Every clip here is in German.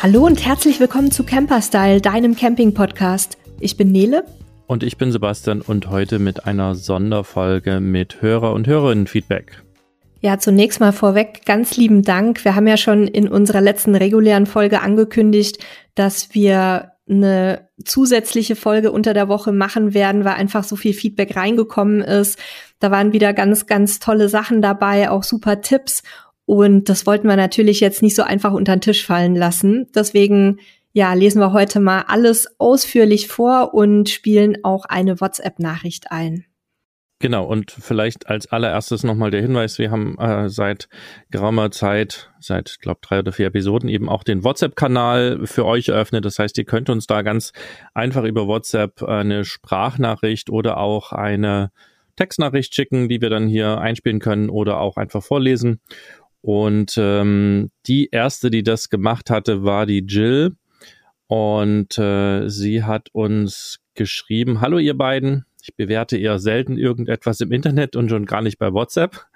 Hallo und herzlich willkommen zu Camperstyle, deinem Camping-Podcast. Ich bin Nele. Und ich bin Sebastian und heute mit einer Sonderfolge mit Hörer- und Hörerinnen-Feedback. Ja, zunächst mal vorweg ganz lieben Dank. Wir haben ja schon in unserer letzten regulären Folge angekündigt, dass wir eine zusätzliche Folge unter der Woche machen werden, weil einfach so viel Feedback reingekommen ist. Da waren wieder ganz, ganz tolle Sachen dabei, auch super Tipps. Und das wollten wir natürlich jetzt nicht so einfach unter den Tisch fallen lassen. Deswegen, ja, lesen wir heute mal alles ausführlich vor und spielen auch eine WhatsApp-Nachricht ein. Genau, und vielleicht als allererstes nochmal der Hinweis, wir haben äh, seit geraumer Zeit, seit, glaube drei oder vier Episoden, eben auch den WhatsApp-Kanal für euch eröffnet. Das heißt, ihr könnt uns da ganz einfach über WhatsApp eine Sprachnachricht oder auch eine Textnachricht schicken, die wir dann hier einspielen können oder auch einfach vorlesen. Und ähm, die erste, die das gemacht hatte, war die Jill. Und äh, sie hat uns geschrieben, hallo ihr beiden, ich bewerte eher selten irgendetwas im Internet und schon gar nicht bei WhatsApp.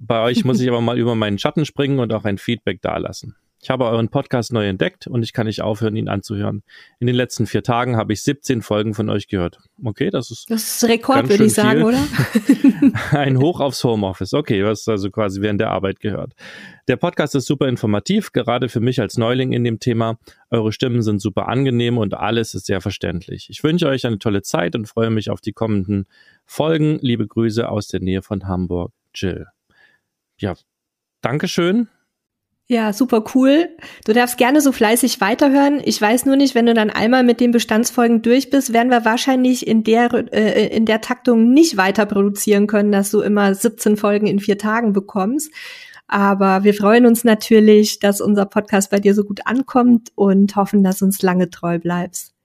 Bei euch muss ich aber mal über meinen Schatten springen und auch ein Feedback dalassen. Ich habe euren Podcast neu entdeckt und ich kann nicht aufhören, ihn anzuhören. In den letzten vier Tagen habe ich 17 Folgen von euch gehört. Okay, das ist. Das ist Rekord, würde ich sagen, viel. oder? Ein Hoch aufs Homeoffice. Okay, was also quasi während der Arbeit gehört. Der Podcast ist super informativ, gerade für mich als Neuling in dem Thema. Eure Stimmen sind super angenehm und alles ist sehr verständlich. Ich wünsche euch eine tolle Zeit und freue mich auf die kommenden Folgen. Liebe Grüße aus der Nähe von Hamburg. Jill. Ja, Dankeschön ja, super cool. Du darfst gerne so fleißig weiterhören. Ich weiß nur nicht, wenn du dann einmal mit den Bestandsfolgen durch bist, werden wir wahrscheinlich in der, äh, in der Taktung nicht weiter produzieren können, dass du immer 17 Folgen in vier Tagen bekommst. Aber wir freuen uns natürlich, dass unser Podcast bei dir so gut ankommt und hoffen, dass uns lange treu bleibst.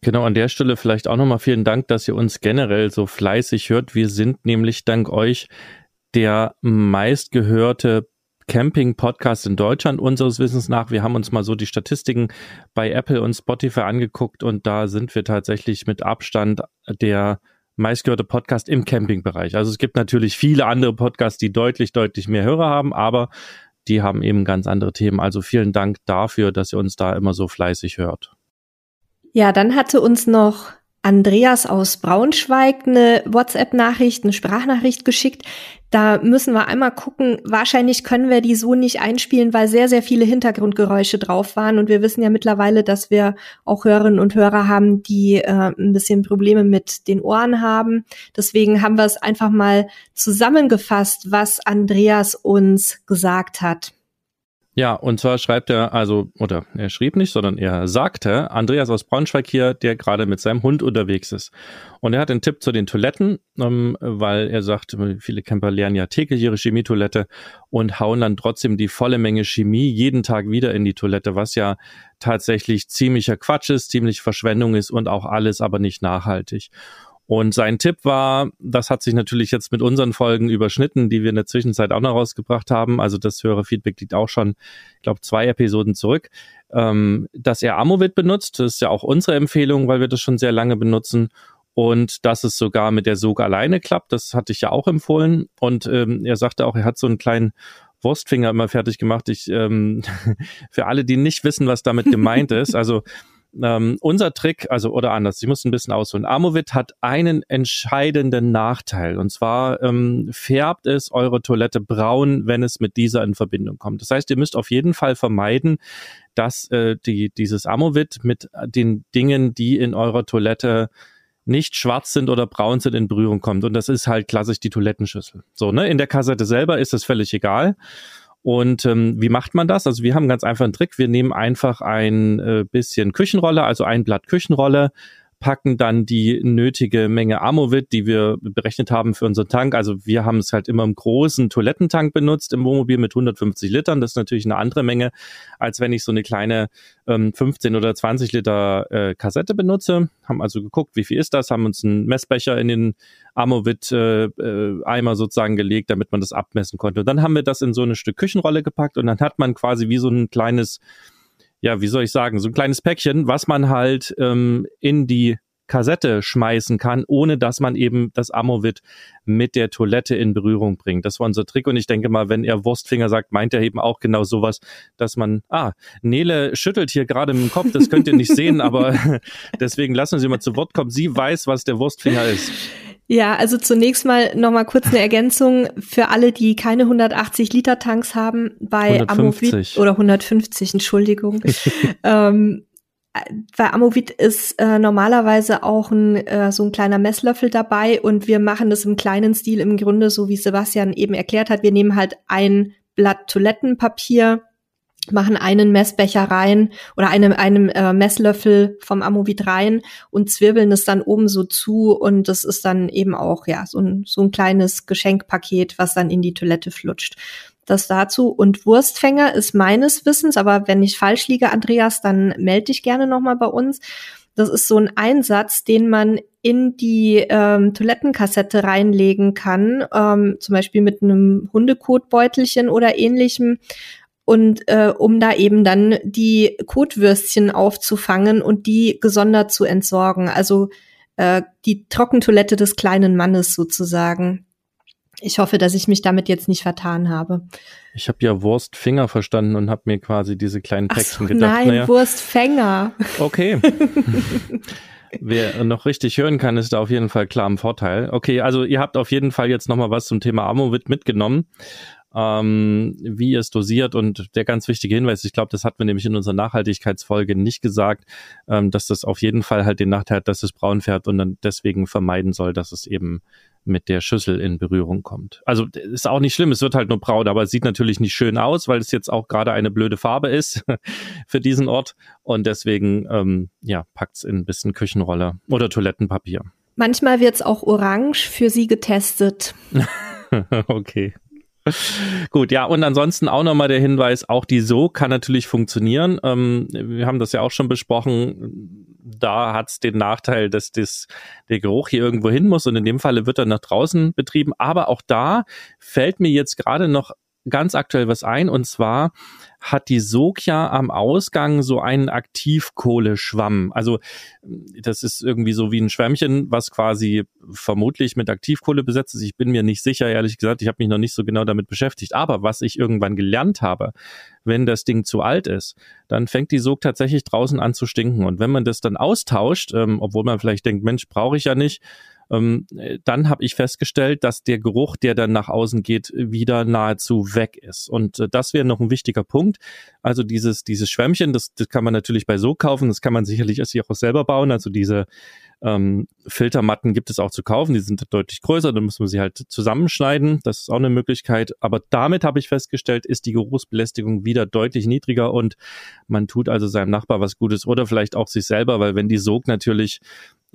Genau, an der Stelle vielleicht auch nochmal vielen Dank, dass ihr uns generell so fleißig hört. Wir sind nämlich dank euch der meistgehörte Camping-Podcast in Deutschland unseres Wissens nach. Wir haben uns mal so die Statistiken bei Apple und Spotify angeguckt und da sind wir tatsächlich mit Abstand der meistgehörte Podcast im Campingbereich. Also es gibt natürlich viele andere Podcasts, die deutlich, deutlich mehr Hörer haben, aber die haben eben ganz andere Themen. Also vielen Dank dafür, dass ihr uns da immer so fleißig hört. Ja, dann hatte uns noch Andreas aus Braunschweig eine WhatsApp-Nachricht, eine Sprachnachricht geschickt. Da müssen wir einmal gucken. Wahrscheinlich können wir die so nicht einspielen, weil sehr, sehr viele Hintergrundgeräusche drauf waren. Und wir wissen ja mittlerweile, dass wir auch Hörerinnen und Hörer haben, die äh, ein bisschen Probleme mit den Ohren haben. Deswegen haben wir es einfach mal zusammengefasst, was Andreas uns gesagt hat. Ja, und zwar schreibt er, also, oder er schrieb nicht, sondern er sagte, Andreas aus Braunschweig hier, der gerade mit seinem Hund unterwegs ist. Und er hat einen Tipp zu den Toiletten, ähm, weil er sagt, viele Camper lernen ja täglich ihre Chemietoilette und hauen dann trotzdem die volle Menge Chemie jeden Tag wieder in die Toilette, was ja tatsächlich ziemlicher Quatsch ist, ziemlich Verschwendung ist und auch alles aber nicht nachhaltig. Und sein Tipp war, das hat sich natürlich jetzt mit unseren Folgen überschnitten, die wir in der Zwischenzeit auch noch rausgebracht haben. Also das höhere Feedback liegt auch schon, ich glaube, zwei Episoden zurück, ähm, dass er Amovit benutzt. Das ist ja auch unsere Empfehlung, weil wir das schon sehr lange benutzen. Und dass es sogar mit der Sog alleine klappt, das hatte ich ja auch empfohlen. Und ähm, er sagte auch, er hat so einen kleinen Wurstfinger immer fertig gemacht. Ich ähm, für alle, die nicht wissen, was damit gemeint ist, also ähm, unser Trick, also oder anders, ich muss ein bisschen ausholen. Amovit hat einen entscheidenden Nachteil und zwar ähm, färbt es eure Toilette braun, wenn es mit dieser in Verbindung kommt. Das heißt, ihr müsst auf jeden Fall vermeiden, dass äh, die, dieses Amovit mit den Dingen, die in eurer Toilette nicht schwarz sind oder braun sind, in Berührung kommt. Und das ist halt klassisch die Toilettenschüssel. So, ne? In der Kassette selber ist es völlig egal. Und ähm, wie macht man das? Also wir haben ganz einfach einen Trick. Wir nehmen einfach ein äh, bisschen Küchenrolle, also ein Blatt Küchenrolle, packen dann die nötige Menge Amovit, die wir berechnet haben für unseren Tank. Also wir haben es halt immer im großen Toilettentank benutzt im Wohnmobil mit 150 Litern. Das ist natürlich eine andere Menge, als wenn ich so eine kleine ähm, 15 oder 20 Liter äh, Kassette benutze. Haben also geguckt, wie viel ist das, haben uns einen Messbecher in den Amovit-Eimer äh, äh, sozusagen gelegt, damit man das abmessen konnte. Und dann haben wir das in so eine Stück Küchenrolle gepackt und dann hat man quasi wie so ein kleines ja, wie soll ich sagen, so ein kleines Päckchen, was man halt ähm, in die Kassette schmeißen kann, ohne dass man eben das Amovit mit der Toilette in Berührung bringt. Das war unser Trick und ich denke mal, wenn er Wurstfinger sagt, meint er eben auch genau sowas, dass man, ah, Nele schüttelt hier gerade im Kopf, das könnt ihr nicht sehen, aber deswegen lassen Sie mal zu Wort kommen. Sie weiß, was der Wurstfinger ist. Ja, also zunächst mal nochmal kurz eine Ergänzung für alle, die keine 180 Liter Tanks haben bei 150. Amovit oder 150, Entschuldigung. ähm, bei Amovit ist äh, normalerweise auch ein, äh, so ein kleiner Messlöffel dabei und wir machen das im kleinen Stil im Grunde, so wie Sebastian eben erklärt hat. Wir nehmen halt ein Blatt Toilettenpapier, machen einen Messbecher rein oder einem, einem äh, Messlöffel vom Amovit rein und zwirbeln es dann oben so zu und das ist dann eben auch ja so ein, so ein kleines Geschenkpaket, was dann in die Toilette flutscht. Das dazu. Und Wurstfänger ist meines Wissens, aber wenn ich falsch liege, Andreas, dann melde dich gerne nochmal bei uns. Das ist so ein Einsatz, den man in die ähm, Toilettenkassette reinlegen kann, ähm, zum Beispiel mit einem Hundekotbeutelchen oder ähnlichem und äh, um da eben dann die Kotwürstchen aufzufangen und die gesondert zu entsorgen. Also äh, die Trockentoilette des kleinen Mannes sozusagen. Ich hoffe, dass ich mich damit jetzt nicht vertan habe. Ich habe ja Wurstfinger verstanden und habe mir quasi diese kleinen Päckchen so, gedacht. Nein, naja, Wurstfänger. Okay. Wer noch richtig hören kann, ist da auf jeden Fall klar im Vorteil. Okay, also ihr habt auf jeden Fall jetzt nochmal was zum Thema Amovit mitgenommen ähm, wie es dosiert und der ganz wichtige Hinweis, ich glaube, das hatten wir nämlich in unserer Nachhaltigkeitsfolge nicht gesagt, ähm, dass das auf jeden Fall halt den Nachteil hat, dass es braun fährt und dann deswegen vermeiden soll, dass es eben mit der Schüssel in Berührung kommt. Also ist auch nicht schlimm, es wird halt nur braun, aber es sieht natürlich nicht schön aus, weil es jetzt auch gerade eine blöde Farbe ist für diesen Ort und deswegen ähm, ja packt's in ein bisschen Küchenrolle oder Toilettenpapier. Manchmal wird's auch orange für Sie getestet. okay. Gut, ja, und ansonsten auch nochmal der Hinweis, auch die So kann natürlich funktionieren. Ähm, wir haben das ja auch schon besprochen. Da hat es den Nachteil, dass das, der Geruch hier irgendwo hin muss und in dem Falle wird er nach draußen betrieben. Aber auch da fällt mir jetzt gerade noch ganz aktuell was ein und zwar hat die Sokja am Ausgang so einen Aktivkohleschwamm. Also das ist irgendwie so wie ein Schwämmchen, was quasi vermutlich mit Aktivkohle besetzt ist. Ich bin mir nicht sicher, ehrlich gesagt. Ich habe mich noch nicht so genau damit beschäftigt. Aber was ich irgendwann gelernt habe, wenn das Ding zu alt ist, dann fängt die Sog tatsächlich draußen an zu stinken. Und wenn man das dann austauscht, ähm, obwohl man vielleicht denkt, Mensch, brauche ich ja nicht, ähm, dann habe ich festgestellt, dass der Geruch, der dann nach außen geht, wieder nahezu weg ist. Und äh, das wäre noch ein wichtiger Punkt. Also dieses, dieses Schwämmchen, das, das kann man natürlich bei so kaufen, das kann man sicherlich auch selber bauen. Also diese ähm, Filtermatten gibt es auch zu kaufen, die sind deutlich größer, dann muss man sie halt zusammenschneiden. Das ist auch eine Möglichkeit. Aber damit habe ich festgestellt, ist die Geruchsbelästigung wieder deutlich niedriger und man tut also seinem Nachbar was Gutes oder vielleicht auch sich selber, weil wenn die Sog natürlich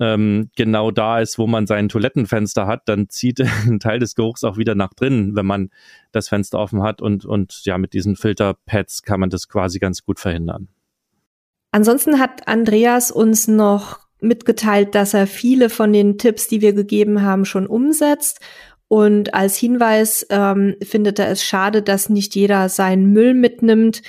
ähm, genau da ist, wo man sein Toilettenfenster hat, dann zieht ein Teil des Geruchs auch wieder nach drinnen, wenn man das Fenster offen hat und, und ja, mit diesen Filterpads kann man das quasi ganz gut verhindern. Ansonsten hat Andreas uns noch mitgeteilt, dass er viele von den Tipps, die wir gegeben haben, schon umsetzt. Und als Hinweis ähm, findet er es schade, dass nicht jeder seinen Müll mitnimmt.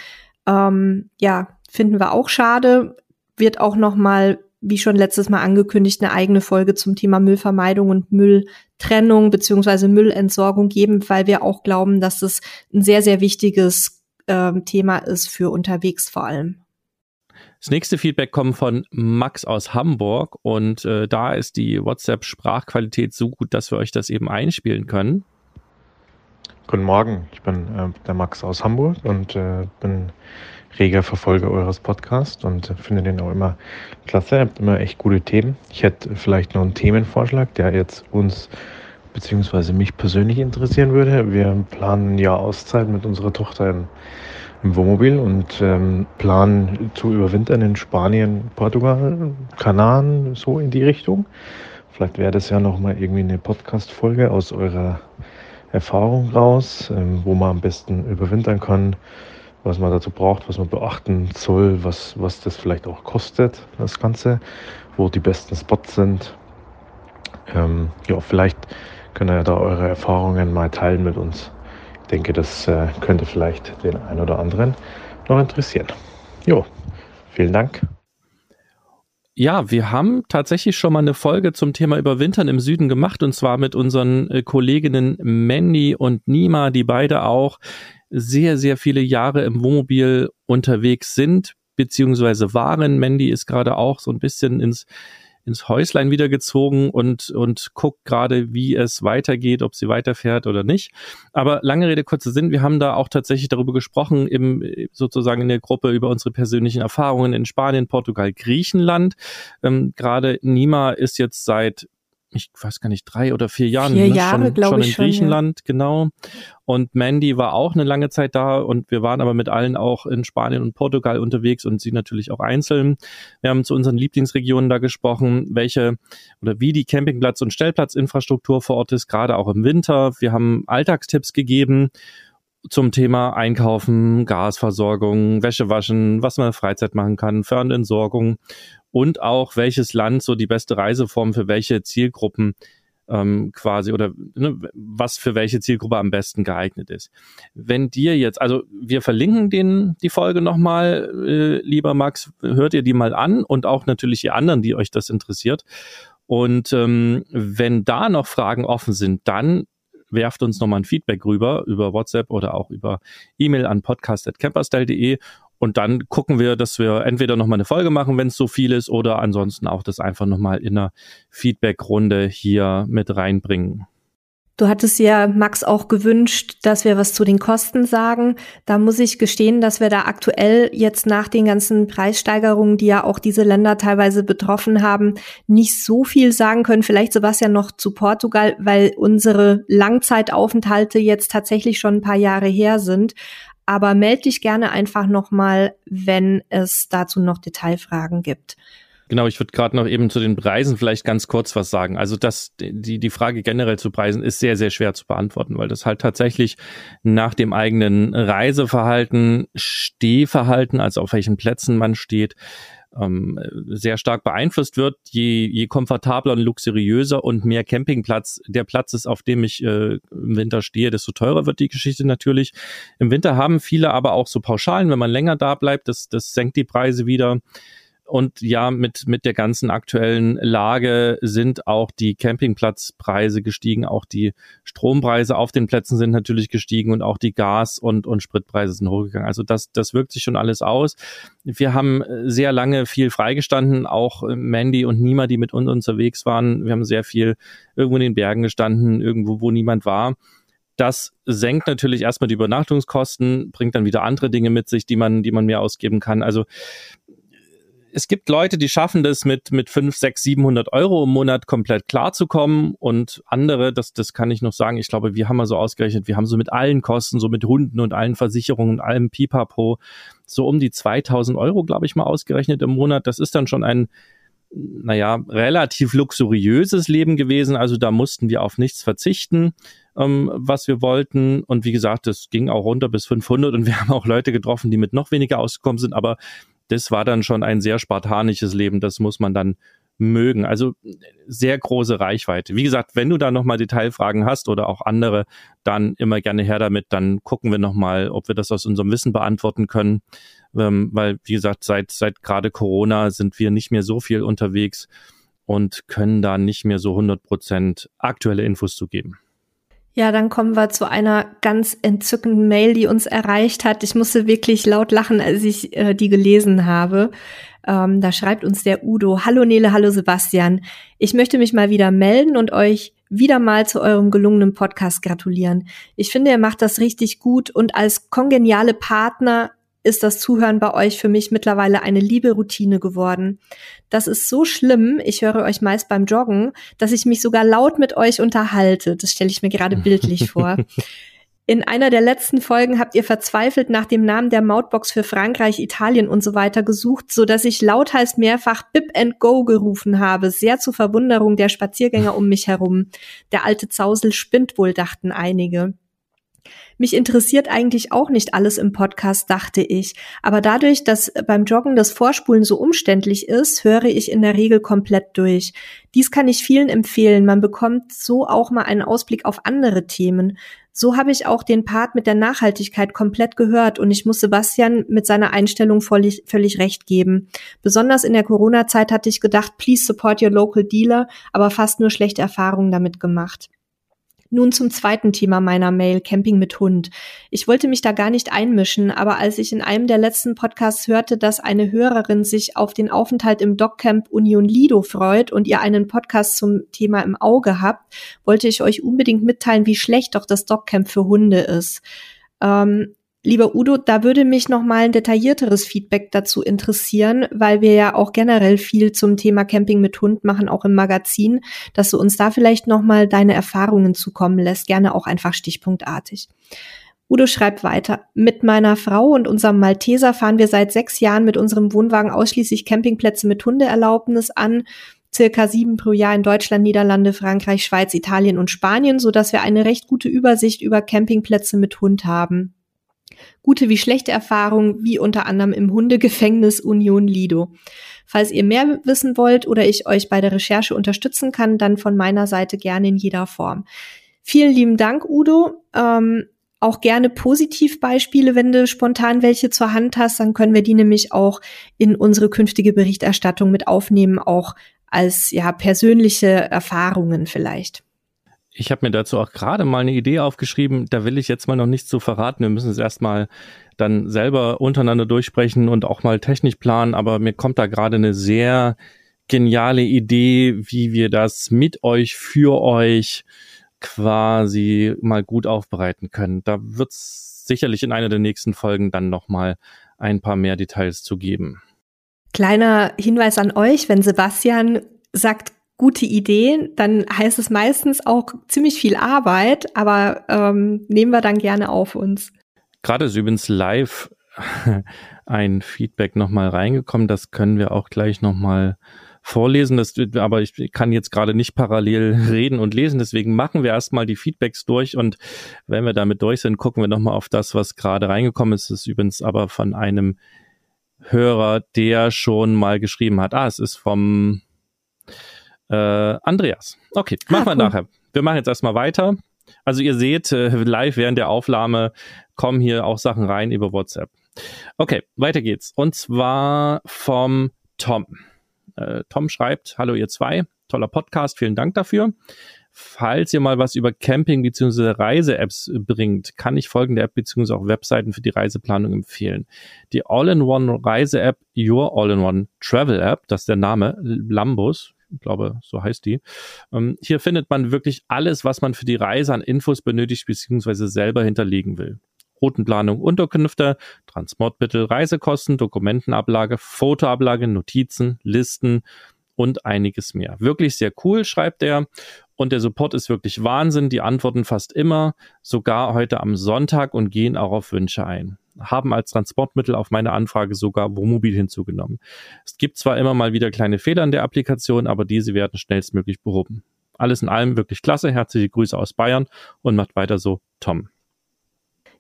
Ähm, ja, finden wir auch schade. Wird auch noch mal wie schon letztes Mal angekündigt, eine eigene Folge zum Thema Müllvermeidung und Mülltrennung beziehungsweise Müllentsorgung geben, weil wir auch glauben, dass es ein sehr, sehr wichtiges äh, Thema ist für unterwegs vor allem. Das nächste Feedback kommt von Max aus Hamburg und äh, da ist die WhatsApp-Sprachqualität so gut, dass wir euch das eben einspielen können. Guten Morgen, ich bin äh, der Max aus Hamburg und äh, bin reger Verfolger eures Podcasts und finde den auch immer klasse. Ihr habt immer echt gute Themen. Ich hätte vielleicht noch einen Themenvorschlag, der jetzt uns bzw. mich persönlich interessieren würde. Wir planen ja Auszeit mit unserer Tochter in, im Wohnmobil und ähm, planen zu überwintern in Spanien, Portugal, Kanaren, so in die Richtung. Vielleicht wäre das ja nochmal irgendwie eine Podcast-Folge aus eurer Erfahrung raus, ähm, wo man am besten überwintern kann was man dazu braucht, was man beachten soll, was, was das vielleicht auch kostet, das Ganze, wo die besten Spots sind. Ähm, ja, vielleicht könnt ihr da eure Erfahrungen mal teilen mit uns. Denke, das äh, könnte vielleicht den einen oder anderen noch interessieren. Jo, vielen Dank. Ja, wir haben tatsächlich schon mal eine Folge zum Thema Überwintern im Süden gemacht und zwar mit unseren äh, Kolleginnen Mandy und Nima, die beide auch sehr, sehr viele Jahre im Wohnmobil unterwegs sind, beziehungsweise waren. Mandy ist gerade auch so ein bisschen ins ins Häuslein wieder gezogen und, und guckt gerade, wie es weitergeht, ob sie weiterfährt oder nicht. Aber lange Rede, kurzer Sinn, wir haben da auch tatsächlich darüber gesprochen, im, sozusagen in der Gruppe über unsere persönlichen Erfahrungen in Spanien, Portugal, Griechenland. Ähm, gerade Nima ist jetzt seit ich weiß gar nicht, drei oder vier Jahren vier ne? Jahre, schon, schon in schon, Griechenland, ja. genau. Und Mandy war auch eine lange Zeit da und wir waren aber mit allen auch in Spanien und Portugal unterwegs und sie natürlich auch einzeln. Wir haben zu unseren Lieblingsregionen da gesprochen, welche oder wie die Campingplatz- und Stellplatzinfrastruktur vor Ort ist, gerade auch im Winter. Wir haben Alltagstipps gegeben zum Thema Einkaufen, Gasversorgung, Wäsche waschen, was man in Freizeit machen kann, Fernentsorgung und auch welches Land so die beste Reiseform für welche Zielgruppen ähm, quasi oder ne, was für welche Zielgruppe am besten geeignet ist. Wenn dir jetzt, also wir verlinken den die Folge nochmal, äh, lieber Max, hört ihr die mal an und auch natürlich die anderen, die euch das interessiert. Und ähm, wenn da noch Fragen offen sind, dann werft uns nochmal ein Feedback rüber über WhatsApp oder auch über E-Mail an podcast.camperstyle.de und dann gucken wir, dass wir entweder nochmal eine Folge machen, wenn es so viel ist, oder ansonsten auch das einfach nochmal in einer Feedback-Runde hier mit reinbringen. Du hattest ja Max auch gewünscht, dass wir was zu den Kosten sagen. Da muss ich gestehen, dass wir da aktuell jetzt nach den ganzen Preissteigerungen, die ja auch diese Länder teilweise betroffen haben, nicht so viel sagen können. Vielleicht Sebastian noch zu Portugal, weil unsere Langzeitaufenthalte jetzt tatsächlich schon ein paar Jahre her sind. Aber melde dich gerne einfach nochmal, wenn es dazu noch Detailfragen gibt. Genau, ich würde gerade noch eben zu den Preisen vielleicht ganz kurz was sagen. Also das, die, die Frage generell zu Preisen ist sehr, sehr schwer zu beantworten, weil das halt tatsächlich nach dem eigenen Reiseverhalten, Stehverhalten, also auf welchen Plätzen man steht, ähm, sehr stark beeinflusst wird. Je, je komfortabler und luxuriöser und mehr Campingplatz der Platz ist, auf dem ich äh, im Winter stehe, desto teurer wird die Geschichte natürlich. Im Winter haben viele aber auch so Pauschalen, wenn man länger da bleibt, das, das senkt die Preise wieder. Und ja, mit, mit der ganzen aktuellen Lage sind auch die Campingplatzpreise gestiegen, auch die Strompreise auf den Plätzen sind natürlich gestiegen und auch die Gas- und, und Spritpreise sind hochgegangen. Also das, das wirkt sich schon alles aus. Wir haben sehr lange viel freigestanden, auch Mandy und Nima, die mit uns unterwegs waren. Wir haben sehr viel irgendwo in den Bergen gestanden, irgendwo, wo niemand war. Das senkt natürlich erstmal die Übernachtungskosten, bringt dann wieder andere Dinge mit sich, die man, die man mehr ausgeben kann. Also es gibt Leute, die schaffen das mit, mit 5, 6, 700 Euro im Monat komplett klarzukommen und andere, das, das kann ich noch sagen, ich glaube, wir haben mal so ausgerechnet, wir haben so mit allen Kosten, so mit Hunden und allen Versicherungen, allem Pipapo, so um die 2000 Euro, glaube ich, mal ausgerechnet im Monat. Das ist dann schon ein, naja, relativ luxuriöses Leben gewesen. Also da mussten wir auf nichts verzichten, ähm, was wir wollten. Und wie gesagt, das ging auch runter bis 500 und wir haben auch Leute getroffen, die mit noch weniger ausgekommen sind. Aber das war dann schon ein sehr spartanisches Leben. Das muss man dann mögen. Also sehr große Reichweite. Wie gesagt, wenn du da nochmal Detailfragen hast oder auch andere, dann immer gerne her damit. Dann gucken wir nochmal, ob wir das aus unserem Wissen beantworten können. Ähm, weil, wie gesagt, seit, seit gerade Corona sind wir nicht mehr so viel unterwegs und können da nicht mehr so 100 Prozent aktuelle Infos zu geben. Ja, dann kommen wir zu einer ganz entzückenden Mail, die uns erreicht hat. Ich musste wirklich laut lachen, als ich äh, die gelesen habe. Ähm, da schreibt uns der Udo, Hallo Nele, hallo Sebastian. Ich möchte mich mal wieder melden und euch wieder mal zu eurem gelungenen Podcast gratulieren. Ich finde, ihr macht das richtig gut und als kongeniale Partner ist das Zuhören bei euch für mich mittlerweile eine liebe Routine geworden. Das ist so schlimm, ich höre euch meist beim Joggen, dass ich mich sogar laut mit euch unterhalte. Das stelle ich mir gerade bildlich vor. In einer der letzten Folgen habt ihr verzweifelt nach dem Namen der Mautbox für Frankreich, Italien und so weiter gesucht, so dass ich lauthals mehrfach Bip and Go gerufen habe, sehr zur Verwunderung der Spaziergänger um mich herum. Der alte Zausel spinnt wohl, dachten einige. Mich interessiert eigentlich auch nicht alles im Podcast, dachte ich. Aber dadurch, dass beim Joggen das Vorspulen so umständlich ist, höre ich in der Regel komplett durch. Dies kann ich vielen empfehlen. Man bekommt so auch mal einen Ausblick auf andere Themen. So habe ich auch den Part mit der Nachhaltigkeit komplett gehört und ich muss Sebastian mit seiner Einstellung völlig, völlig recht geben. Besonders in der Corona-Zeit hatte ich gedacht, please support your local dealer, aber fast nur schlechte Erfahrungen damit gemacht. Nun zum zweiten Thema meiner Mail, Camping mit Hund. Ich wollte mich da gar nicht einmischen, aber als ich in einem der letzten Podcasts hörte, dass eine Hörerin sich auf den Aufenthalt im Doccamp Union Lido freut und ihr einen Podcast zum Thema im Auge habt, wollte ich euch unbedingt mitteilen, wie schlecht doch das Doccamp für Hunde ist. Ähm, Lieber Udo, da würde mich noch mal ein detaillierteres Feedback dazu interessieren, weil wir ja auch generell viel zum Thema Camping mit Hund machen, auch im Magazin, dass du uns da vielleicht noch mal deine Erfahrungen zukommen lässt, gerne auch einfach stichpunktartig. Udo schreibt weiter. Mit meiner Frau und unserem Malteser fahren wir seit sechs Jahren mit unserem Wohnwagen ausschließlich Campingplätze mit Hundeerlaubnis an circa sieben pro Jahr in Deutschland, Niederlande, Frankreich, Schweiz, Italien und Spanien, so dass wir eine recht gute Übersicht über Campingplätze mit Hund haben. Gute wie schlechte Erfahrungen, wie unter anderem im Hundegefängnis Union Lido. Falls ihr mehr wissen wollt oder ich euch bei der Recherche unterstützen kann, dann von meiner Seite gerne in jeder Form. Vielen lieben Dank, Udo. Ähm, auch gerne Positivbeispiele, wenn du spontan welche zur Hand hast, dann können wir die nämlich auch in unsere künftige Berichterstattung mit aufnehmen, auch als ja persönliche Erfahrungen vielleicht. Ich habe mir dazu auch gerade mal eine Idee aufgeschrieben, da will ich jetzt mal noch nichts zu verraten. Wir müssen es erstmal dann selber untereinander durchsprechen und auch mal technisch planen, aber mir kommt da gerade eine sehr geniale Idee, wie wir das mit euch, für euch quasi mal gut aufbereiten können. Da wird es sicherlich in einer der nächsten Folgen dann nochmal ein paar mehr Details zu geben. Kleiner Hinweis an euch, wenn Sebastian sagt, gute Idee, dann heißt es meistens auch ziemlich viel Arbeit, aber ähm, nehmen wir dann gerne auf uns. Gerade ist übrigens live ein Feedback nochmal reingekommen, das können wir auch gleich nochmal vorlesen, das, aber ich kann jetzt gerade nicht parallel reden und lesen, deswegen machen wir erstmal die Feedbacks durch und wenn wir damit durch sind, gucken wir nochmal auf das, was gerade reingekommen ist. Das ist übrigens aber von einem Hörer, der schon mal geschrieben hat. Ah, es ist vom äh, Andreas. Okay, machen ah, wir cool. nachher. Wir machen jetzt erstmal weiter. Also ihr seht, äh, live während der Aufnahme kommen hier auch Sachen rein über WhatsApp. Okay, weiter geht's. Und zwar vom Tom. Äh, Tom schreibt, hallo ihr zwei, toller Podcast, vielen Dank dafür. Falls ihr mal was über Camping bzw. Reise-Apps bringt, kann ich folgende App bzw. auch Webseiten für die Reiseplanung empfehlen. Die All-in-One Reise-App Your All-in-One Travel App, das ist der Name, Lambus, ich glaube, so heißt die. Ähm, hier findet man wirklich alles, was man für die Reise an Infos benötigt bzw. selber hinterlegen will. Routenplanung, Unterkünfte, Transportmittel, Reisekosten, Dokumentenablage, Fotoablage, Notizen, Listen und einiges mehr. Wirklich sehr cool, schreibt er. Und der Support ist wirklich Wahnsinn. Die antworten fast immer, sogar heute am Sonntag und gehen auch auf Wünsche ein haben als Transportmittel auf meine Anfrage sogar Wohnmobil hinzugenommen. Es gibt zwar immer mal wieder kleine Fehler in der Applikation, aber diese werden schnellstmöglich behoben. Alles in allem wirklich klasse. Herzliche Grüße aus Bayern und macht weiter so, Tom.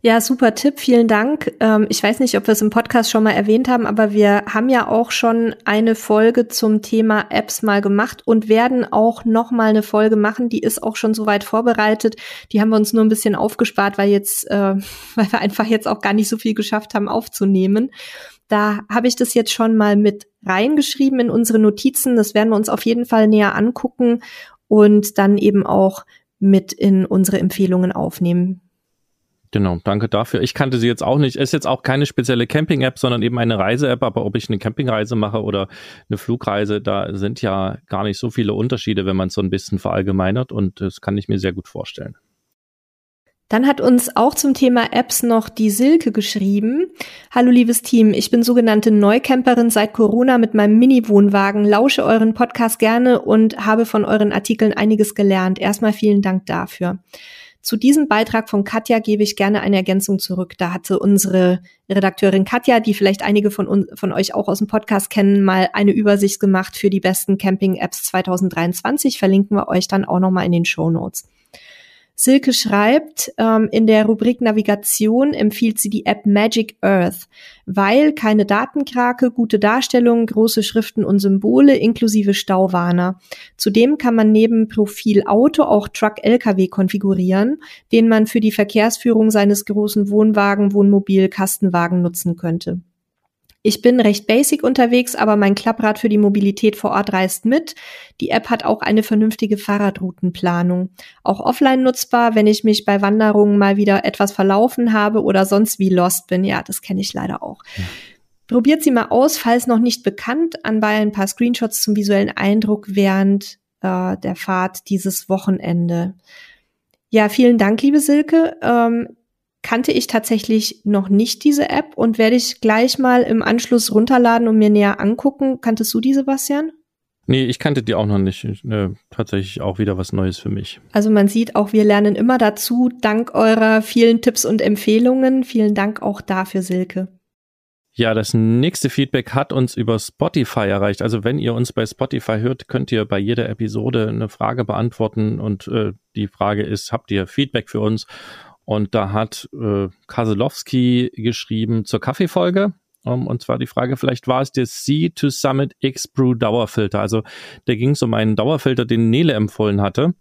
Ja, super Tipp, vielen Dank. Ähm, ich weiß nicht, ob wir es im Podcast schon mal erwähnt haben, aber wir haben ja auch schon eine Folge zum Thema Apps mal gemacht und werden auch noch mal eine Folge machen. Die ist auch schon soweit vorbereitet. Die haben wir uns nur ein bisschen aufgespart, weil jetzt, äh, weil wir einfach jetzt auch gar nicht so viel geschafft haben aufzunehmen. Da habe ich das jetzt schon mal mit reingeschrieben in unsere Notizen. Das werden wir uns auf jeden Fall näher angucken und dann eben auch mit in unsere Empfehlungen aufnehmen. Genau, danke dafür. Ich kannte sie jetzt auch nicht. Ist jetzt auch keine spezielle Camping-App, sondern eben eine Reise-App. Aber ob ich eine Campingreise mache oder eine Flugreise, da sind ja gar nicht so viele Unterschiede, wenn man es so ein bisschen verallgemeinert. Und das kann ich mir sehr gut vorstellen. Dann hat uns auch zum Thema Apps noch die Silke geschrieben. Hallo liebes Team, ich bin sogenannte Neucamperin seit Corona mit meinem Mini-Wohnwagen, lausche euren Podcast gerne und habe von euren Artikeln einiges gelernt. Erstmal vielen Dank dafür. Zu diesem Beitrag von Katja gebe ich gerne eine Ergänzung zurück. Da hatte unsere Redakteurin Katja, die vielleicht einige von, von euch auch aus dem Podcast kennen, mal eine Übersicht gemacht für die besten Camping-Apps 2023. Verlinken wir euch dann auch nochmal in den Show Notes. Silke schreibt, ähm, in der Rubrik Navigation empfiehlt sie die App Magic Earth, weil keine Datenkrake, gute Darstellungen, große Schriften und Symbole inklusive Stauwarner. Zudem kann man neben Profil Auto auch Truck LKW konfigurieren, den man für die Verkehrsführung seines großen Wohnwagen, Wohnmobil, Kastenwagen nutzen könnte. Ich bin recht basic unterwegs, aber mein Klapprad für die Mobilität vor Ort reist mit. Die App hat auch eine vernünftige Fahrradroutenplanung. Auch offline nutzbar, wenn ich mich bei Wanderungen mal wieder etwas verlaufen habe oder sonst wie lost bin. Ja, das kenne ich leider auch. Ja. Probiert sie mal aus, falls noch nicht bekannt. Anbei ein paar Screenshots zum visuellen Eindruck während äh, der Fahrt dieses Wochenende. Ja, vielen Dank, liebe Silke. Ähm, kannte ich tatsächlich noch nicht diese App und werde ich gleich mal im Anschluss runterladen und mir näher angucken. Kanntest du die, Sebastian? Nee, ich kannte die auch noch nicht. Ich, äh, tatsächlich auch wieder was Neues für mich. Also man sieht auch, wir lernen immer dazu, dank eurer vielen Tipps und Empfehlungen. Vielen Dank auch dafür, Silke. Ja, das nächste Feedback hat uns über Spotify erreicht. Also wenn ihr uns bei Spotify hört, könnt ihr bei jeder Episode eine Frage beantworten und äh, die Frage ist, habt ihr Feedback für uns? Und da hat äh, Kaselowski geschrieben zur Kaffeefolge. Um, und zwar die Frage, vielleicht war es der C to Summit X Brew Dauerfilter. Also da ging es um einen Dauerfilter, den Nele empfohlen hatte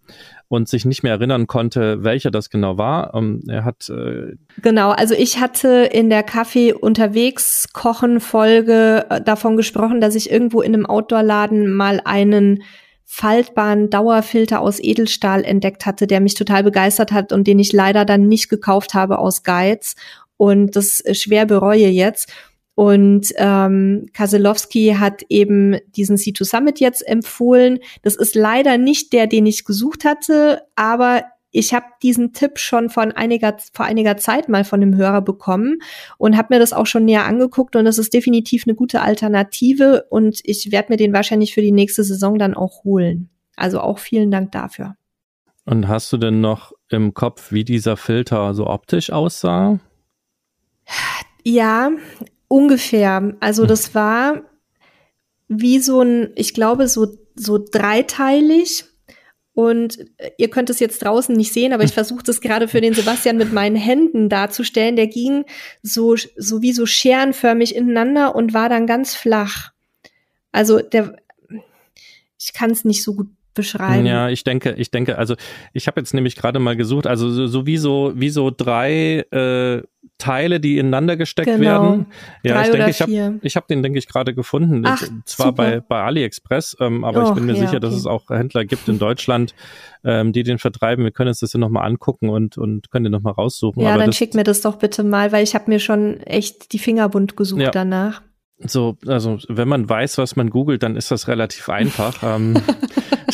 und sich nicht mehr erinnern konnte, welcher das genau war. Um, er hat äh genau, also ich hatte in der Kaffee unterwegs Kochen Folge äh, davon gesprochen, dass ich irgendwo in einem Outdoor-Laden mal einen faltbaren Dauerfilter aus Edelstahl entdeckt hatte, der mich total begeistert hat und den ich leider dann nicht gekauft habe aus Geiz und das schwer bereue jetzt. Und ähm, Kaselowski hat eben diesen C2 Summit jetzt empfohlen. Das ist leider nicht der, den ich gesucht hatte, aber ich habe diesen Tipp schon von einiger, vor einiger Zeit mal von dem Hörer bekommen und habe mir das auch schon näher angeguckt und es ist definitiv eine gute Alternative und ich werde mir den wahrscheinlich für die nächste Saison dann auch holen. Also auch vielen Dank dafür. Und hast du denn noch im Kopf, wie dieser Filter so optisch aussah? Ja, ungefähr. Also hm. das war wie so ein, ich glaube, so, so dreiteilig und äh, ihr könnt es jetzt draußen nicht sehen, aber ich versuche das gerade für den Sebastian mit meinen Händen darzustellen. Der ging so, so wie so scherenförmig ineinander und war dann ganz flach. Also der, ich kann es nicht so gut beschreiben. Ja, ich denke, ich denke, also ich habe jetzt nämlich gerade mal gesucht, also so, so wie so wie so drei äh, Teile, die ineinander gesteckt genau. werden. Ja, Drei ich denke, ich habe ich hab den, denke ich, gerade gefunden. Ach, Zwar bei, bei AliExpress, ähm, aber Och, ich bin mir ja, sicher, okay. dass es auch Händler gibt in Deutschland, ähm, die den vertreiben. Wir können uns das ja nochmal angucken und, und können den nochmal raussuchen. Ja, aber dann schick mir das doch bitte mal, weil ich habe mir schon echt die Finger bunt gesucht ja. danach. So, also wenn man weiß, was man googelt, dann ist das relativ einfach. ähm,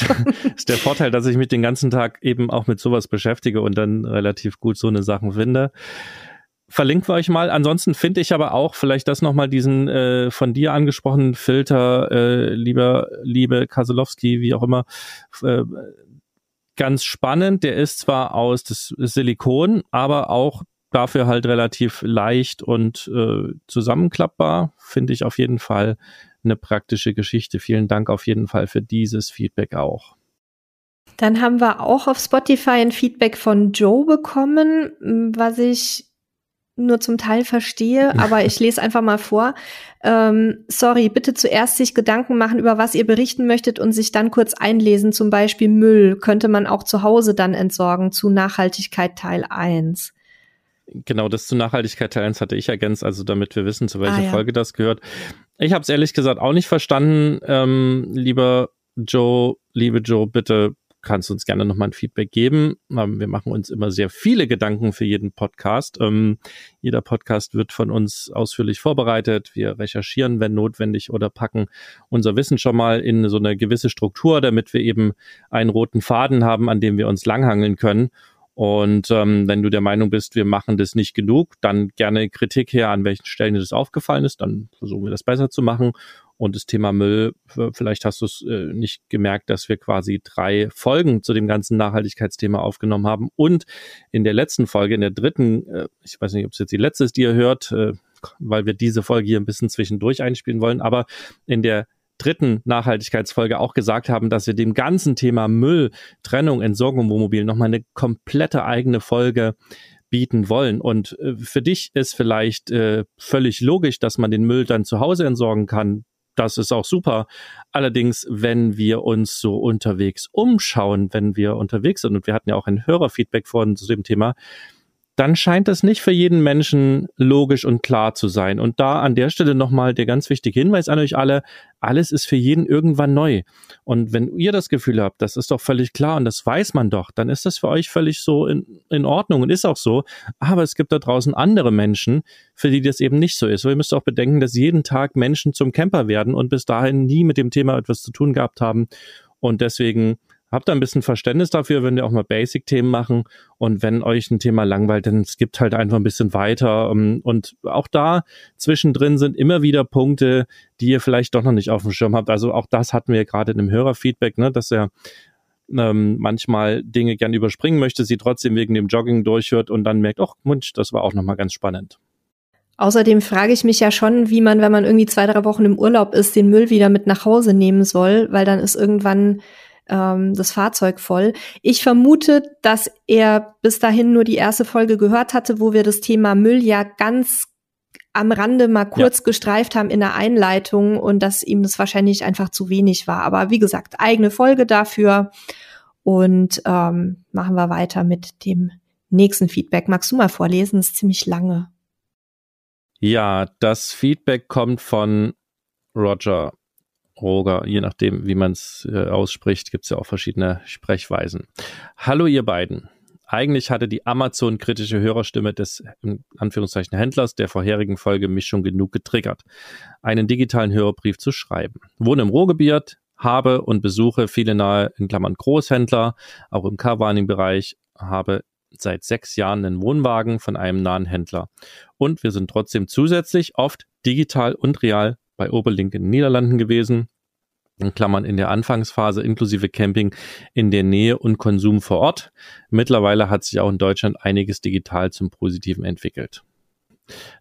ist der Vorteil, dass ich mich den ganzen Tag eben auch mit sowas beschäftige und dann relativ gut so eine Sachen finde verlinken wir euch mal. Ansonsten finde ich aber auch vielleicht das nochmal diesen äh, von dir angesprochenen Filter, äh, lieber, liebe Kaselowski, wie auch immer, äh, ganz spannend. Der ist zwar aus Silikon, aber auch dafür halt relativ leicht und äh, zusammenklappbar. Finde ich auf jeden Fall eine praktische Geschichte. Vielen Dank auf jeden Fall für dieses Feedback auch. Dann haben wir auch auf Spotify ein Feedback von Joe bekommen, was ich nur zum Teil verstehe, aber ich lese einfach mal vor. Ähm, sorry, bitte zuerst sich Gedanken machen, über was ihr berichten möchtet und sich dann kurz einlesen. Zum Beispiel Müll könnte man auch zu Hause dann entsorgen zu Nachhaltigkeit Teil 1. Genau, das zu Nachhaltigkeit 1 hatte ich ergänzt, also damit wir wissen, zu welcher ah, ja. Folge das gehört. Ich habe es ehrlich gesagt auch nicht verstanden. Ähm, lieber Joe, liebe Joe, bitte kannst uns gerne nochmal ein Feedback geben. Ähm, wir machen uns immer sehr viele Gedanken für jeden Podcast. Ähm, jeder Podcast wird von uns ausführlich vorbereitet. Wir recherchieren, wenn notwendig, oder packen unser Wissen schon mal in so eine gewisse Struktur, damit wir eben einen roten Faden haben, an dem wir uns langhangeln können. Und ähm, wenn du der Meinung bist, wir machen das nicht genug, dann gerne Kritik her, an welchen Stellen dir das aufgefallen ist. Dann versuchen wir das besser zu machen. Und das Thema Müll, vielleicht hast du es äh, nicht gemerkt, dass wir quasi drei Folgen zu dem ganzen Nachhaltigkeitsthema aufgenommen haben. Und in der letzten Folge, in der dritten, äh, ich weiß nicht, ob es jetzt die letzte ist, die ihr hört, äh, weil wir diese Folge hier ein bisschen zwischendurch einspielen wollen, aber in der dritten Nachhaltigkeitsfolge auch gesagt haben, dass wir dem ganzen Thema Müll, Trennung, Entsorgung im Wohnmobil nochmal eine komplette eigene Folge bieten wollen. Und äh, für dich ist vielleicht äh, völlig logisch, dass man den Müll dann zu Hause entsorgen kann. Das ist auch super. Allerdings, wenn wir uns so unterwegs umschauen, wenn wir unterwegs sind, und wir hatten ja auch ein Hörerfeedback vorhin zu dem Thema, dann scheint es nicht für jeden Menschen logisch und klar zu sein. Und da an der Stelle nochmal der ganz wichtige Hinweis an euch alle, alles ist für jeden irgendwann neu. Und wenn ihr das Gefühl habt, das ist doch völlig klar und das weiß man doch, dann ist das für euch völlig so in, in Ordnung und ist auch so. Aber es gibt da draußen andere Menschen, für die das eben nicht so ist. Und ihr müsst auch bedenken, dass jeden Tag Menschen zum Camper werden und bis dahin nie mit dem Thema etwas zu tun gehabt haben. Und deswegen Habt da ein bisschen Verständnis dafür, wenn wir auch mal Basic-Themen machen. Und wenn euch ein Thema langweilt, dann skippt halt einfach ein bisschen weiter. Ähm, und auch da zwischendrin sind immer wieder Punkte, die ihr vielleicht doch noch nicht auf dem Schirm habt. Also auch das hatten wir gerade in einem Hörerfeedback, ne, dass er ähm, manchmal Dinge gern überspringen möchte, sie trotzdem wegen dem Jogging durchhört und dann merkt, ach Mensch, das war auch nochmal ganz spannend. Außerdem frage ich mich ja schon, wie man, wenn man irgendwie zwei, drei Wochen im Urlaub ist, den Müll wieder mit nach Hause nehmen soll, weil dann ist irgendwann ähm, das Fahrzeug voll. Ich vermute, dass er bis dahin nur die erste Folge gehört hatte, wo wir das Thema Müll ja ganz am Rande mal kurz ja. gestreift haben in der Einleitung und dass ihm das wahrscheinlich einfach zu wenig war. Aber wie gesagt, eigene Folge dafür. Und ähm, machen wir weiter mit dem nächsten Feedback. Magst du mal vorlesen? Das ist ziemlich lange. Ja, das Feedback kommt von Roger. Roger, je nachdem, wie man es äh, ausspricht, gibt es ja auch verschiedene Sprechweisen. Hallo ihr beiden. Eigentlich hatte die Amazon-kritische Hörerstimme des in Anführungszeichen Händlers der vorherigen Folge mich schon genug getriggert, einen digitalen Hörerbrief zu schreiben. Wohne im Ruhrgebiet, habe und besuche viele nahe, in Klammern Großhändler, auch im Carvaning-Bereich, habe seit sechs Jahren einen Wohnwagen von einem nahen Händler. Und wir sind trotzdem zusätzlich oft digital und real bei Oberlink in den Niederlanden gewesen. In Klammern in der Anfangsphase inklusive Camping in der Nähe und Konsum vor Ort. Mittlerweile hat sich auch in Deutschland einiges digital zum Positiven entwickelt.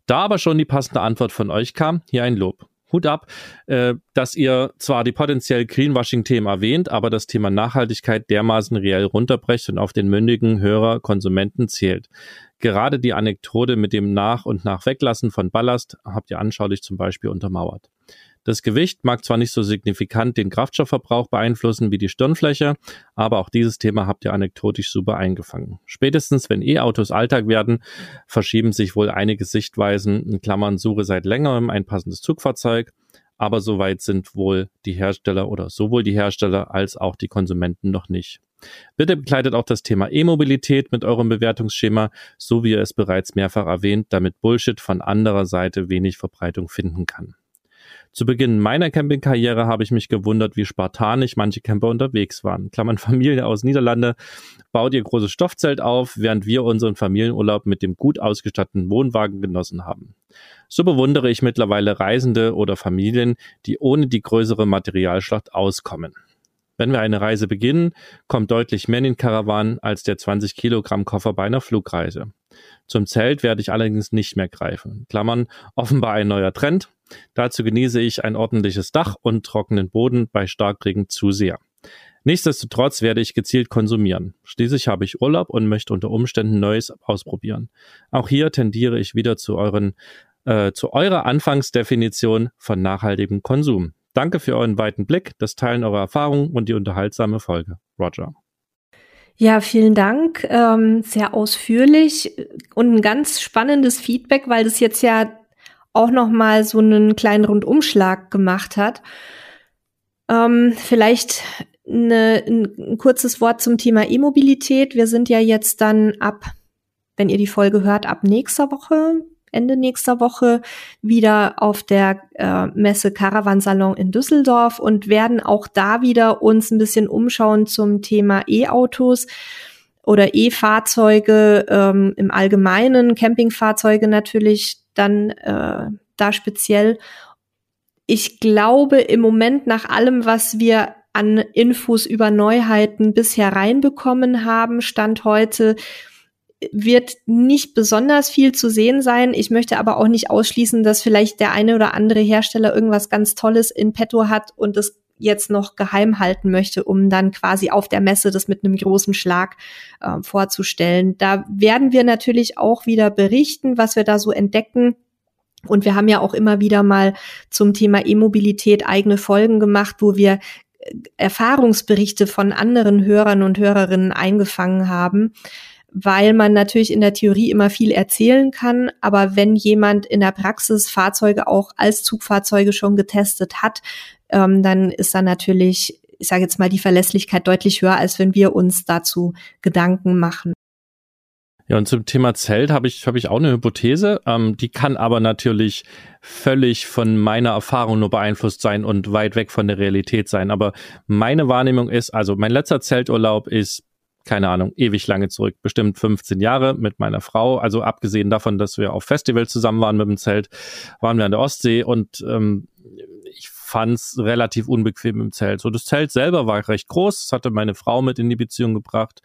Da aber schon die passende Antwort von euch kam, hier ein Lob. Hut ab, äh, dass ihr zwar die potenziell Greenwashing-Themen erwähnt, aber das Thema Nachhaltigkeit dermaßen reell runterbrecht und auf den mündigen Hörer Konsumenten zählt. Gerade die Anekdote mit dem Nach- und Nachweglassen von Ballast habt ihr anschaulich zum Beispiel untermauert. Das Gewicht mag zwar nicht so signifikant den Kraftstoffverbrauch beeinflussen wie die Stirnfläche, aber auch dieses Thema habt ihr anekdotisch super eingefangen. Spätestens wenn E-Autos Alltag werden, verschieben sich wohl einige Sichtweisen, in Klammern suche seit längerem ein passendes Zugfahrzeug, aber soweit sind wohl die Hersteller oder sowohl die Hersteller als auch die Konsumenten noch nicht. Bitte begleitet auch das Thema E-Mobilität mit eurem Bewertungsschema, so wie ihr es bereits mehrfach erwähnt, damit Bullshit von anderer Seite wenig Verbreitung finden kann. Zu Beginn meiner Campingkarriere habe ich mich gewundert, wie spartanisch manche Camper unterwegs waren. Klammern Familie aus Niederlande baut ihr großes Stoffzelt auf, während wir unseren Familienurlaub mit dem gut ausgestatteten Wohnwagen genossen haben. So bewundere ich mittlerweile Reisende oder Familien, die ohne die größere Materialschlacht auskommen. Wenn wir eine Reise beginnen, kommt deutlich mehr in den Karawan als der 20 Kilogramm Koffer bei einer Flugreise. Zum Zelt werde ich allerdings nicht mehr greifen. Klammern, offenbar ein neuer Trend. Dazu genieße ich ein ordentliches Dach und trockenen Boden bei Starkregen zu sehr. Nichtsdestotrotz werde ich gezielt konsumieren. Schließlich habe ich Urlaub und möchte unter Umständen Neues ausprobieren. Auch hier tendiere ich wieder zu euren äh, zu eurer Anfangsdefinition von nachhaltigem Konsum. Danke für euren weiten Blick, das Teilen eurer Erfahrungen und die unterhaltsame Folge. Roger. Ja, vielen Dank. Ähm, sehr ausführlich und ein ganz spannendes Feedback, weil das jetzt ja auch noch mal so einen kleinen Rundumschlag gemacht hat. Ähm, vielleicht eine, ein, ein kurzes Wort zum Thema E-Mobilität. Wir sind ja jetzt dann ab, wenn ihr die Folge hört, ab nächster Woche Ende nächster Woche wieder auf der äh, Messe Caravansalon in Düsseldorf und werden auch da wieder uns ein bisschen umschauen zum Thema E-Autos oder E-Fahrzeuge ähm, im Allgemeinen, Campingfahrzeuge natürlich dann äh, da speziell. Ich glaube im Moment nach allem, was wir an Infos über Neuheiten bisher reinbekommen haben, Stand heute, wird nicht besonders viel zu sehen sein. Ich möchte aber auch nicht ausschließen, dass vielleicht der eine oder andere Hersteller irgendwas ganz Tolles in petto hat und es jetzt noch geheim halten möchte, um dann quasi auf der Messe das mit einem großen Schlag äh, vorzustellen. Da werden wir natürlich auch wieder berichten, was wir da so entdecken. Und wir haben ja auch immer wieder mal zum Thema E-Mobilität eigene Folgen gemacht, wo wir äh, Erfahrungsberichte von anderen Hörern und Hörerinnen eingefangen haben weil man natürlich in der Theorie immer viel erzählen kann, aber wenn jemand in der Praxis Fahrzeuge auch als Zugfahrzeuge schon getestet hat, ähm, dann ist da natürlich, ich sage jetzt mal, die Verlässlichkeit deutlich höher, als wenn wir uns dazu Gedanken machen. Ja, und zum Thema Zelt habe ich, habe ich auch eine Hypothese. Ähm, die kann aber natürlich völlig von meiner Erfahrung nur beeinflusst sein und weit weg von der Realität sein. Aber meine Wahrnehmung ist, also mein letzter Zelturlaub ist keine Ahnung, ewig lange zurück, bestimmt 15 Jahre mit meiner Frau. Also abgesehen davon, dass wir auf Festivals zusammen waren mit dem Zelt, waren wir an der Ostsee und ähm, ich fand's relativ unbequem im Zelt. So das Zelt selber war recht groß, das hatte meine Frau mit in die Beziehung gebracht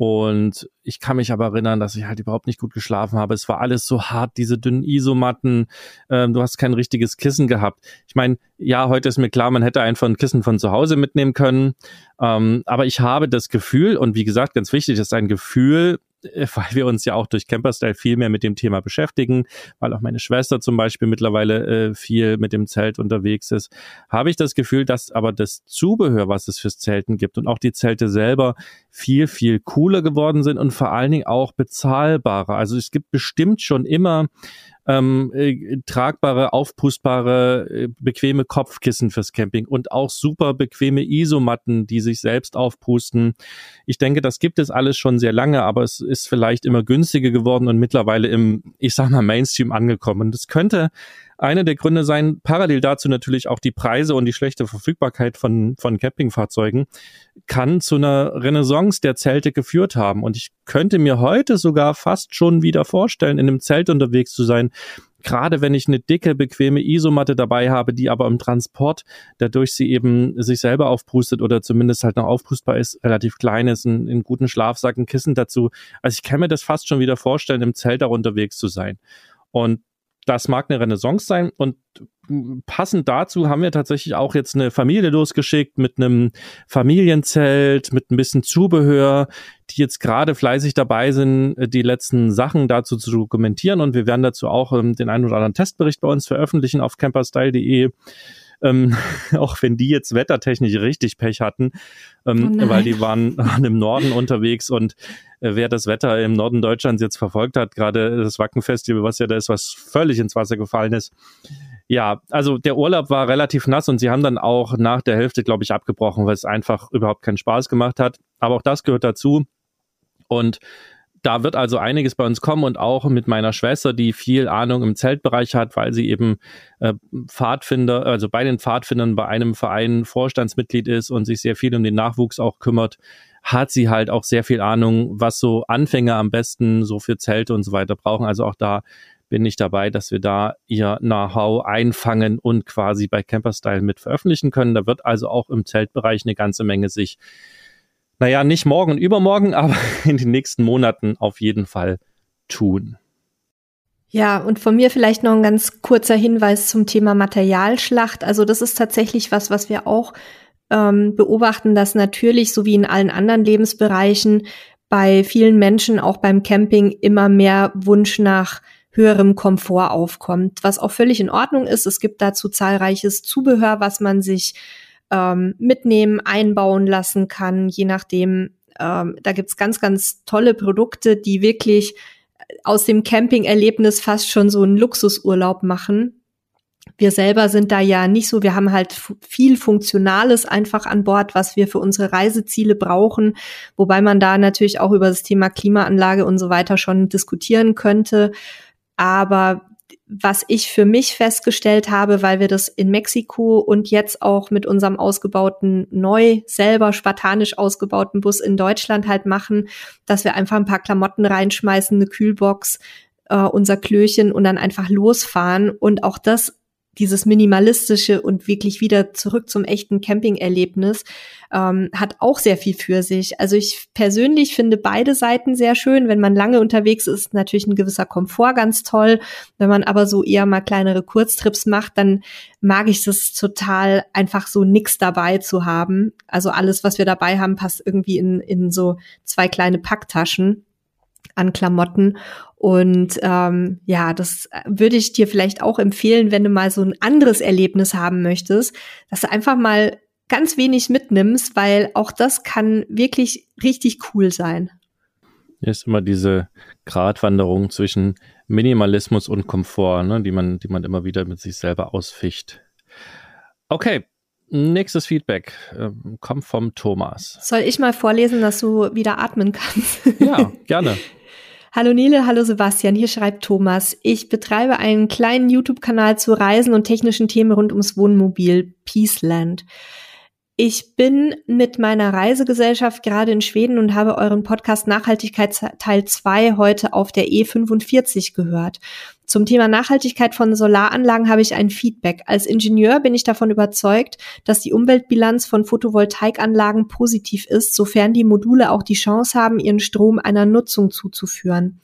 und ich kann mich aber erinnern, dass ich halt überhaupt nicht gut geschlafen habe. Es war alles so hart, diese dünnen Isomatten. Ähm, du hast kein richtiges Kissen gehabt. Ich meine, ja, heute ist mir klar, man hätte einfach ein Kissen von zu Hause mitnehmen können. Ähm, aber ich habe das Gefühl, und wie gesagt, ganz wichtig, ist ein Gefühl, weil wir uns ja auch durch Camperstyle viel mehr mit dem Thema beschäftigen, weil auch meine Schwester zum Beispiel mittlerweile äh, viel mit dem Zelt unterwegs ist, habe ich das Gefühl, dass aber das Zubehör, was es fürs Zelten gibt und auch die Zelte selber viel, viel cooler geworden sind und vor allen Dingen auch bezahlbarer. Also es gibt bestimmt schon immer ähm, äh, tragbare, aufpustbare, äh, bequeme Kopfkissen fürs Camping und auch super bequeme Isomatten, die sich selbst aufpusten. Ich denke, das gibt es alles schon sehr lange, aber es ist vielleicht immer günstiger geworden und mittlerweile im, ich sag mal, Mainstream angekommen. Das könnte einer der Gründe sein, parallel dazu natürlich auch die Preise und die schlechte Verfügbarkeit von, von Campingfahrzeugen, kann zu einer Renaissance der Zelte geführt haben. Und ich könnte mir heute sogar fast schon wieder vorstellen, in einem Zelt unterwegs zu sein, gerade wenn ich eine dicke, bequeme Isomatte dabei habe, die aber im Transport, dadurch sie eben sich selber aufpustet oder zumindest halt noch aufpustbar ist, relativ klein ist, einen, einen guten Schlafsack, ein Kissen dazu. Also ich kann mir das fast schon wieder vorstellen, im Zelt auch unterwegs zu sein. Und das mag eine Renaissance sein und passend dazu haben wir tatsächlich auch jetzt eine Familie losgeschickt mit einem Familienzelt, mit ein bisschen Zubehör, die jetzt gerade fleißig dabei sind, die letzten Sachen dazu zu dokumentieren. Und wir werden dazu auch ähm, den einen oder anderen Testbericht bei uns veröffentlichen auf camperstyle.de ähm, auch wenn die jetzt wettertechnisch richtig Pech hatten, ähm, oh weil die waren im Norden unterwegs und äh, wer das Wetter im Norden Deutschlands jetzt verfolgt hat, gerade das Wackenfestival, was ja da ist, was völlig ins Wasser gefallen ist. Ja, also der Urlaub war relativ nass und sie haben dann auch nach der Hälfte, glaube ich, abgebrochen, weil es einfach überhaupt keinen Spaß gemacht hat. Aber auch das gehört dazu. Und da wird also einiges bei uns kommen und auch mit meiner Schwester, die viel Ahnung im Zeltbereich hat, weil sie eben äh, Pfadfinder, also bei den Pfadfindern bei einem Verein Vorstandsmitglied ist und sich sehr viel um den Nachwuchs auch kümmert, hat sie halt auch sehr viel Ahnung, was so Anfänger am besten so für Zelte und so weiter brauchen. Also auch da bin ich dabei, dass wir da ihr Know-how einfangen und quasi bei Camperstyle mit veröffentlichen können. Da wird also auch im Zeltbereich eine ganze Menge sich naja, nicht morgen und übermorgen, aber in den nächsten Monaten auf jeden Fall tun. Ja, und von mir vielleicht noch ein ganz kurzer Hinweis zum Thema Materialschlacht. Also das ist tatsächlich was, was wir auch ähm, beobachten, dass natürlich, so wie in allen anderen Lebensbereichen, bei vielen Menschen, auch beim Camping, immer mehr Wunsch nach höherem Komfort aufkommt, was auch völlig in Ordnung ist. Es gibt dazu zahlreiches Zubehör, was man sich ähm, mitnehmen, einbauen lassen kann, je nachdem. Ähm, da gibt's ganz, ganz tolle Produkte, die wirklich aus dem Camping-Erlebnis fast schon so einen Luxusurlaub machen. Wir selber sind da ja nicht so, wir haben halt viel Funktionales einfach an Bord, was wir für unsere Reiseziele brauchen, wobei man da natürlich auch über das Thema Klimaanlage und so weiter schon diskutieren könnte. Aber was ich für mich festgestellt habe, weil wir das in Mexiko und jetzt auch mit unserem ausgebauten, neu selber spartanisch ausgebauten Bus in Deutschland halt machen, dass wir einfach ein paar Klamotten reinschmeißen, eine Kühlbox, äh, unser Klöchen und dann einfach losfahren. Und auch das dieses minimalistische und wirklich wieder zurück zum echten Camping-Erlebnis ähm, hat auch sehr viel für sich. Also ich persönlich finde beide Seiten sehr schön. Wenn man lange unterwegs ist, natürlich ein gewisser Komfort ganz toll. Wenn man aber so eher mal kleinere Kurztrips macht, dann mag ich es total, einfach so nix dabei zu haben. Also alles, was wir dabei haben, passt irgendwie in, in so zwei kleine Packtaschen an Klamotten. Und ähm, ja, das würde ich dir vielleicht auch empfehlen, wenn du mal so ein anderes Erlebnis haben möchtest, dass du einfach mal ganz wenig mitnimmst, weil auch das kann wirklich richtig cool sein. Hier ist immer diese Gratwanderung zwischen Minimalismus und Komfort, ne, die man, die man immer wieder mit sich selber ausficht. Okay, nächstes Feedback äh, kommt vom Thomas. Soll ich mal vorlesen, dass du wieder atmen kannst? Ja, gerne. Hallo Nele, hallo Sebastian, hier schreibt Thomas. Ich betreibe einen kleinen YouTube-Kanal zu Reisen und technischen Themen rund ums Wohnmobil Peaceland. Ich bin mit meiner Reisegesellschaft gerade in Schweden und habe euren Podcast Nachhaltigkeit Teil 2 heute auf der E45 gehört. Zum Thema Nachhaltigkeit von Solaranlagen habe ich ein Feedback. Als Ingenieur bin ich davon überzeugt, dass die Umweltbilanz von Photovoltaikanlagen positiv ist, sofern die Module auch die Chance haben, ihren Strom einer Nutzung zuzuführen.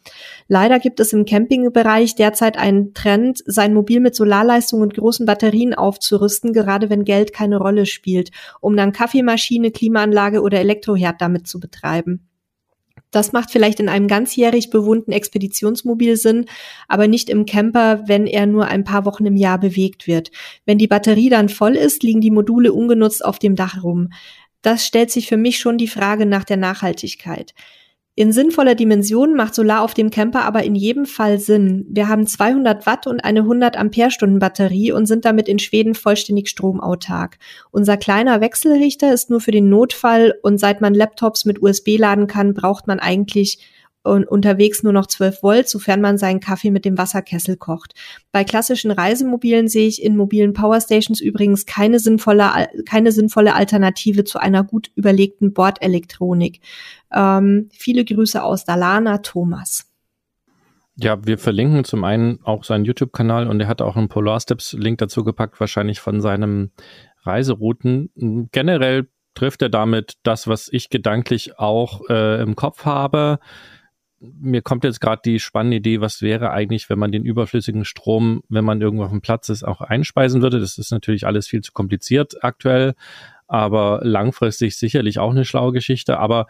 Leider gibt es im Campingbereich derzeit einen Trend, sein Mobil mit Solarleistung und großen Batterien aufzurüsten, gerade wenn Geld keine Rolle spielt, um dann Kaffeemaschine, Klimaanlage oder Elektroherd damit zu betreiben. Das macht vielleicht in einem ganzjährig bewohnten Expeditionsmobil Sinn, aber nicht im Camper, wenn er nur ein paar Wochen im Jahr bewegt wird. Wenn die Batterie dann voll ist, liegen die Module ungenutzt auf dem Dach rum. Das stellt sich für mich schon die Frage nach der Nachhaltigkeit. In sinnvoller Dimension macht Solar auf dem Camper aber in jedem Fall Sinn. Wir haben 200 Watt und eine 100 Ampere-Stunden Batterie und sind damit in Schweden vollständig stromautark. Unser kleiner Wechselrichter ist nur für den Notfall und seit man Laptops mit USB laden kann, braucht man eigentlich unterwegs nur noch 12 Volt, sofern man seinen Kaffee mit dem Wasserkessel kocht. Bei klassischen Reisemobilen sehe ich in mobilen Powerstations übrigens keine sinnvolle, keine sinnvolle Alternative zu einer gut überlegten Bordelektronik. Ähm, viele Grüße aus Dalana, Thomas. Ja, wir verlinken zum einen auch seinen YouTube-Kanal und er hat auch einen Polar Steps Link dazu gepackt, wahrscheinlich von seinem Reiserouten. Generell trifft er damit das, was ich gedanklich auch äh, im Kopf habe mir kommt jetzt gerade die spannende Idee, was wäre eigentlich, wenn man den überflüssigen Strom, wenn man irgendwo auf dem Platz ist, auch einspeisen würde. Das ist natürlich alles viel zu kompliziert aktuell, aber langfristig sicherlich auch eine schlaue Geschichte. Aber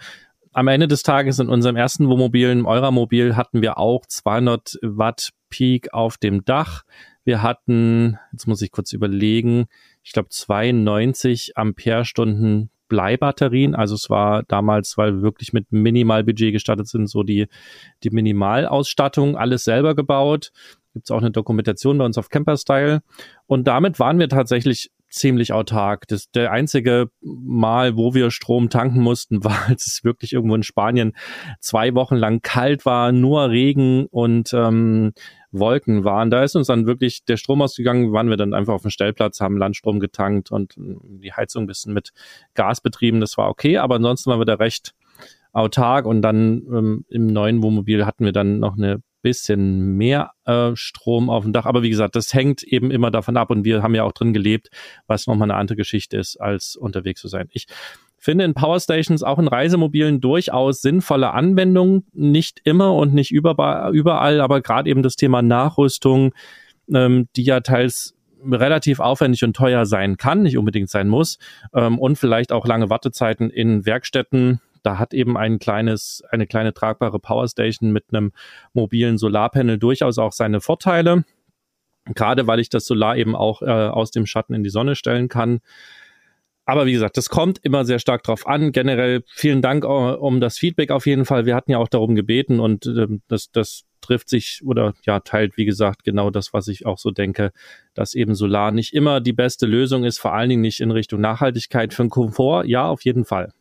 am Ende des Tages in unserem ersten Wohnmobil, im Euramobil, hatten wir auch 200 Watt Peak auf dem Dach. Wir hatten, jetzt muss ich kurz überlegen, ich glaube 92 Ampere-Stunden Bleibatterien. Also es war damals, weil wir wirklich mit Minimalbudget gestartet sind, so die, die Minimalausstattung, alles selber gebaut. Gibt es auch eine Dokumentation bei uns auf Camperstyle. Und damit waren wir tatsächlich ziemlich autark. Das der einzige Mal, wo wir Strom tanken mussten, war, als es wirklich irgendwo in Spanien zwei Wochen lang kalt war, nur Regen und ähm, Wolken waren. Da ist uns dann wirklich der Strom ausgegangen, waren wir dann einfach auf dem Stellplatz, haben Landstrom getankt und äh, die Heizung ein bisschen mit Gas betrieben. Das war okay, aber ansonsten waren wir da recht autark und dann ähm, im neuen Wohnmobil hatten wir dann noch eine bisschen mehr äh, Strom auf dem Dach. Aber wie gesagt, das hängt eben immer davon ab und wir haben ja auch drin gelebt, was nochmal eine andere Geschichte ist, als unterwegs zu sein. Ich finde in Powerstations auch in Reisemobilen durchaus sinnvolle Anwendungen. Nicht immer und nicht überall, aber gerade eben das Thema Nachrüstung, ähm, die ja teils relativ aufwendig und teuer sein kann, nicht unbedingt sein muss, ähm, und vielleicht auch lange Wartezeiten in Werkstätten. Da hat eben ein kleines, eine kleine tragbare Powerstation mit einem mobilen Solarpanel durchaus auch seine Vorteile. Gerade weil ich das Solar eben auch äh, aus dem Schatten in die Sonne stellen kann. Aber wie gesagt, das kommt immer sehr stark drauf an. Generell vielen Dank uh, um das Feedback auf jeden Fall. Wir hatten ja auch darum gebeten und äh, das, das trifft sich oder ja, teilt, wie gesagt, genau das, was ich auch so denke, dass eben Solar nicht immer die beste Lösung ist, vor allen Dingen nicht in Richtung Nachhaltigkeit für den Komfort. Ja, auf jeden Fall.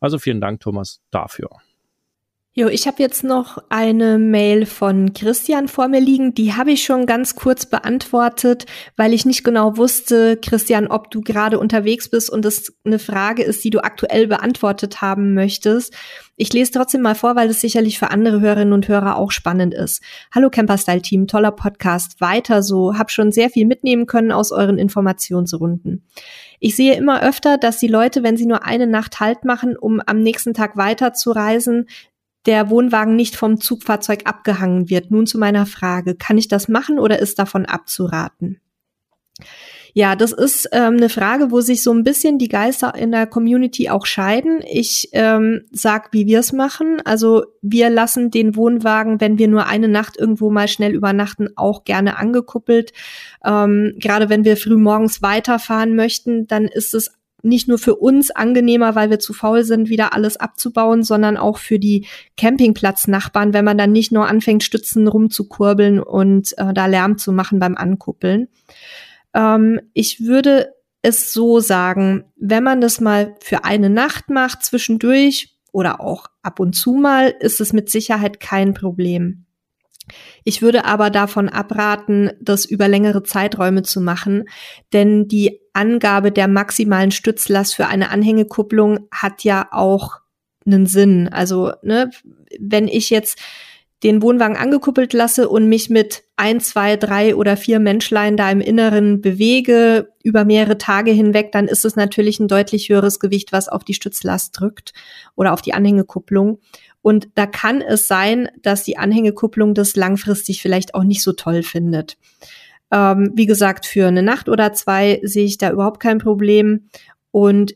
Also vielen Dank, Thomas, dafür. Jo, ich habe jetzt noch eine Mail von Christian vor mir liegen. Die habe ich schon ganz kurz beantwortet, weil ich nicht genau wusste, Christian, ob du gerade unterwegs bist und es eine Frage ist, die du aktuell beantwortet haben möchtest. Ich lese trotzdem mal vor, weil es sicherlich für andere Hörerinnen und Hörer auch spannend ist. Hallo Camperstyle Team, toller Podcast. Weiter so, hab schon sehr viel mitnehmen können aus euren Informationsrunden. Ich sehe immer öfter, dass die Leute, wenn sie nur eine Nacht Halt machen, um am nächsten Tag weiter zu reisen, der Wohnwagen nicht vom Zugfahrzeug abgehangen wird. Nun zu meiner Frage, kann ich das machen oder ist davon abzuraten? Ja, das ist ähm, eine Frage, wo sich so ein bisschen die Geister in der Community auch scheiden. Ich ähm, sag, wie wir es machen. Also wir lassen den Wohnwagen, wenn wir nur eine Nacht irgendwo mal schnell übernachten, auch gerne angekuppelt. Ähm, Gerade wenn wir früh morgens weiterfahren möchten, dann ist es nicht nur für uns angenehmer, weil wir zu faul sind, wieder alles abzubauen, sondern auch für die Campingplatznachbarn, wenn man dann nicht nur anfängt, Stützen rumzukurbeln und äh, da Lärm zu machen beim Ankuppeln. Ähm, ich würde es so sagen, wenn man das mal für eine Nacht macht, zwischendurch oder auch ab und zu mal, ist es mit Sicherheit kein Problem. Ich würde aber davon abraten, das über längere Zeiträume zu machen, denn die Angabe der maximalen Stützlast für eine Anhängekupplung hat ja auch einen Sinn. Also, ne, wenn ich jetzt den Wohnwagen angekuppelt lasse und mich mit ein, zwei, drei oder vier Menschlein da im Inneren bewege über mehrere Tage hinweg, dann ist es natürlich ein deutlich höheres Gewicht, was auf die Stützlast drückt oder auf die Anhängekupplung. Und da kann es sein, dass die Anhängekupplung das langfristig vielleicht auch nicht so toll findet. Ähm, wie gesagt, für eine Nacht oder zwei sehe ich da überhaupt kein Problem. Und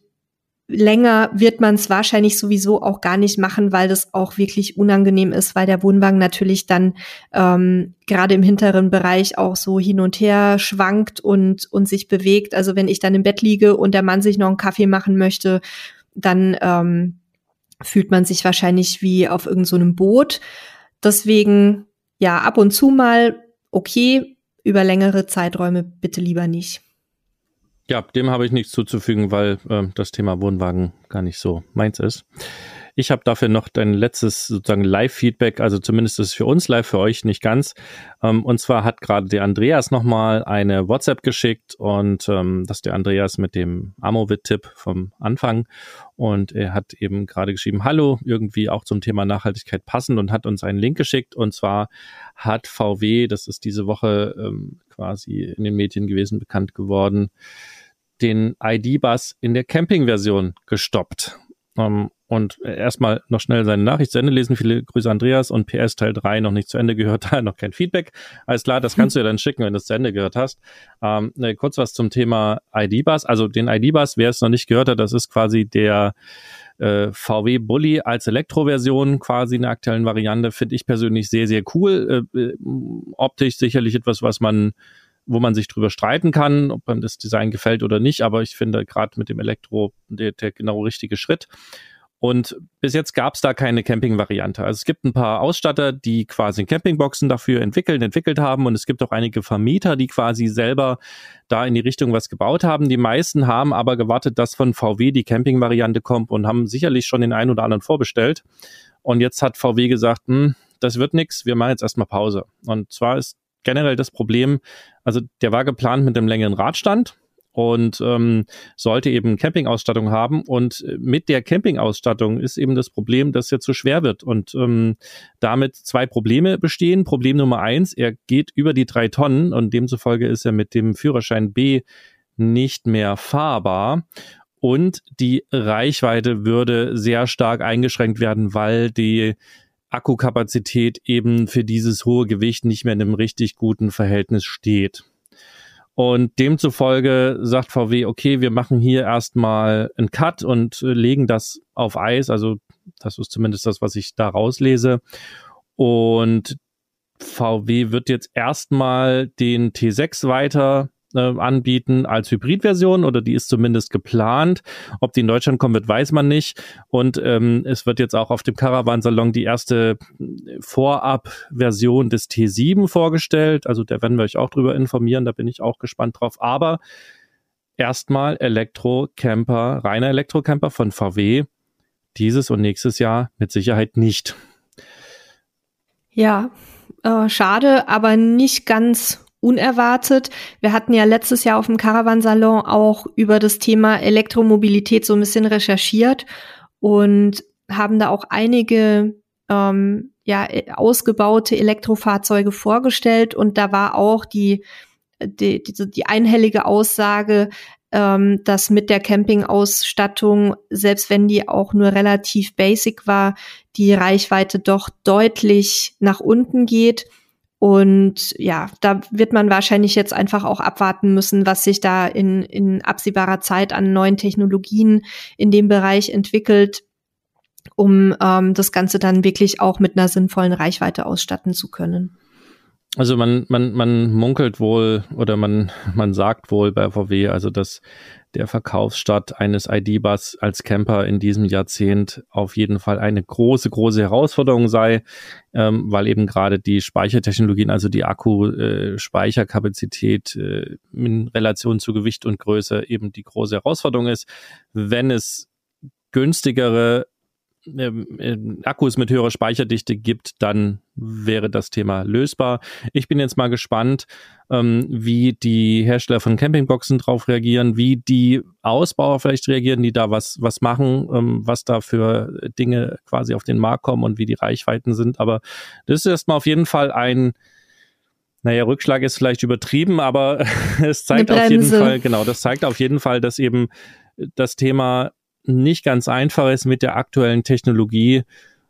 länger wird man es wahrscheinlich sowieso auch gar nicht machen, weil das auch wirklich unangenehm ist, weil der Wohnwagen natürlich dann ähm, gerade im hinteren Bereich auch so hin und her schwankt und, und sich bewegt. Also wenn ich dann im Bett liege und der Mann sich noch einen Kaffee machen möchte, dann ähm, fühlt man sich wahrscheinlich wie auf irgendeinem so Boot. Deswegen, ja, ab und zu mal okay, über längere Zeiträume bitte lieber nicht. Ja, dem habe ich nichts zuzufügen, weil äh, das Thema Wohnwagen gar nicht so meins ist. Ich habe dafür noch dein letztes sozusagen Live-Feedback, also zumindest ist es für uns live, für euch nicht ganz. Ähm, und zwar hat gerade der Andreas nochmal eine WhatsApp geschickt und ähm, das ist der Andreas mit dem Amovit-Tipp vom Anfang. Und er hat eben gerade geschrieben, hallo, irgendwie auch zum Thema Nachhaltigkeit passend und hat uns einen Link geschickt. Und zwar hat VW, das ist diese Woche ähm, quasi in den Medien gewesen, bekannt geworden, den ID-Bus in der Camping-Version gestoppt. Ähm, und erstmal noch schnell seine Nachricht zu Ende lesen. Viele Grüße Andreas und PS Teil 3 noch nicht zu Ende gehört, da noch kein Feedback. Alles klar, das kannst du ja dann schicken, wenn du es zu Ende gehört hast. Ähm, ne, kurz was zum Thema ID-Bus. Also den ID-Bus, wer es noch nicht gehört hat, das ist quasi der äh, VW Bully als Elektroversion, quasi in der aktuellen Variante, finde ich persönlich sehr, sehr cool. Äh, äh optisch sicherlich etwas, was man wo man sich drüber streiten kann, ob man das Design gefällt oder nicht, aber ich finde gerade mit dem Elektro der, der genau richtige Schritt. Und bis jetzt gab es da keine Camping-Variante. Also es gibt ein paar Ausstatter, die quasi Campingboxen dafür entwickeln, entwickelt haben. Und es gibt auch einige Vermieter, die quasi selber da in die Richtung was gebaut haben. Die meisten haben aber gewartet, dass von VW die Camping-Variante kommt und haben sicherlich schon den einen oder anderen vorbestellt. Und jetzt hat VW gesagt, hm, das wird nichts, wir machen jetzt erstmal Pause. Und zwar ist generell das Problem, also der war geplant mit einem längeren Radstand und ähm, sollte eben Campingausstattung haben. Und mit der Campingausstattung ist eben das Problem, dass er zu schwer wird und ähm, damit zwei Probleme bestehen. Problem Nummer eins, er geht über die drei Tonnen und demzufolge ist er mit dem Führerschein B nicht mehr fahrbar. Und die Reichweite würde sehr stark eingeschränkt werden, weil die Akkukapazität eben für dieses hohe Gewicht nicht mehr in einem richtig guten Verhältnis steht. Und demzufolge sagt VW, okay, wir machen hier erstmal einen Cut und äh, legen das auf Eis. Also das ist zumindest das, was ich da rauslese. Und VW wird jetzt erstmal den T6 weiter äh, anbieten als Hybridversion oder die ist zumindest geplant. Ob die in Deutschland kommen wird, weiß man nicht. Und ähm, es wird jetzt auch auf dem Caravan-Salon die erste Vorab-Version des T7 vorgestellt. Also da werden wir euch auch drüber informieren, da bin ich auch gespannt drauf. Aber erstmal Elektro-Camper, reiner Elektro-Camper von VW. Dieses und nächstes Jahr mit Sicherheit nicht. Ja, äh, schade, aber nicht ganz unerwartet. Wir hatten ja letztes Jahr auf dem Caravan-Salon auch über das Thema Elektromobilität so ein bisschen recherchiert und haben da auch einige ähm, ja, ausgebaute Elektrofahrzeuge vorgestellt und da war auch die, die, die, die einhellige Aussage, ähm, dass mit der Campingausstattung, selbst wenn die auch nur relativ basic war, die Reichweite doch deutlich nach unten geht. Und ja, da wird man wahrscheinlich jetzt einfach auch abwarten müssen, was sich da in, in absehbarer Zeit an neuen Technologien in dem Bereich entwickelt, um ähm, das Ganze dann wirklich auch mit einer sinnvollen Reichweite ausstatten zu können. Also man, man, man munkelt wohl oder man, man sagt wohl bei VW, also dass der Verkaufsstart eines ID-Bus als Camper in diesem Jahrzehnt auf jeden Fall eine große, große Herausforderung sei, ähm, weil eben gerade die Speichertechnologien, also die Akku-Speicherkapazität äh, in Relation zu Gewicht und Größe eben die große Herausforderung ist. Wenn es günstigere ähm, Akkus mit höherer Speicherdichte gibt, dann wäre das Thema lösbar. Ich bin jetzt mal gespannt, ähm, wie die Hersteller von Campingboxen drauf reagieren, wie die Ausbauer vielleicht reagieren, die da was, was machen, ähm, was da für Dinge quasi auf den Markt kommen und wie die Reichweiten sind. Aber das ist erstmal auf jeden Fall ein, naja, Rückschlag ist vielleicht übertrieben, aber es zeigt auf jeden Fall, genau, das zeigt auf jeden Fall, dass eben das Thema nicht ganz einfach ist mit der aktuellen Technologie.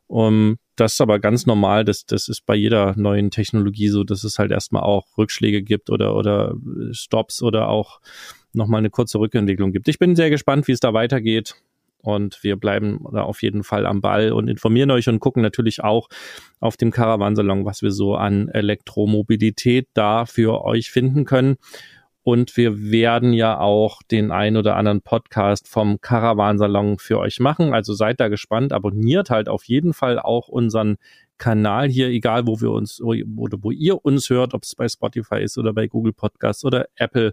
Um, das ist aber ganz normal. Das, das ist bei jeder neuen Technologie so, dass es halt erstmal auch Rückschläge gibt oder, oder Stops oder auch nochmal eine kurze Rückentwicklung gibt. Ich bin sehr gespannt, wie es da weitergeht. Und wir bleiben da auf jeden Fall am Ball und informieren euch und gucken natürlich auch auf dem Caravansalon, was wir so an Elektromobilität da für euch finden können. Und wir werden ja auch den ein oder anderen Podcast vom Caravansalon für euch machen. Also seid da gespannt. Abonniert halt auf jeden Fall auch unseren Kanal hier, egal wo wir uns oder wo ihr uns hört, ob es bei Spotify ist oder bei Google Podcasts oder Apple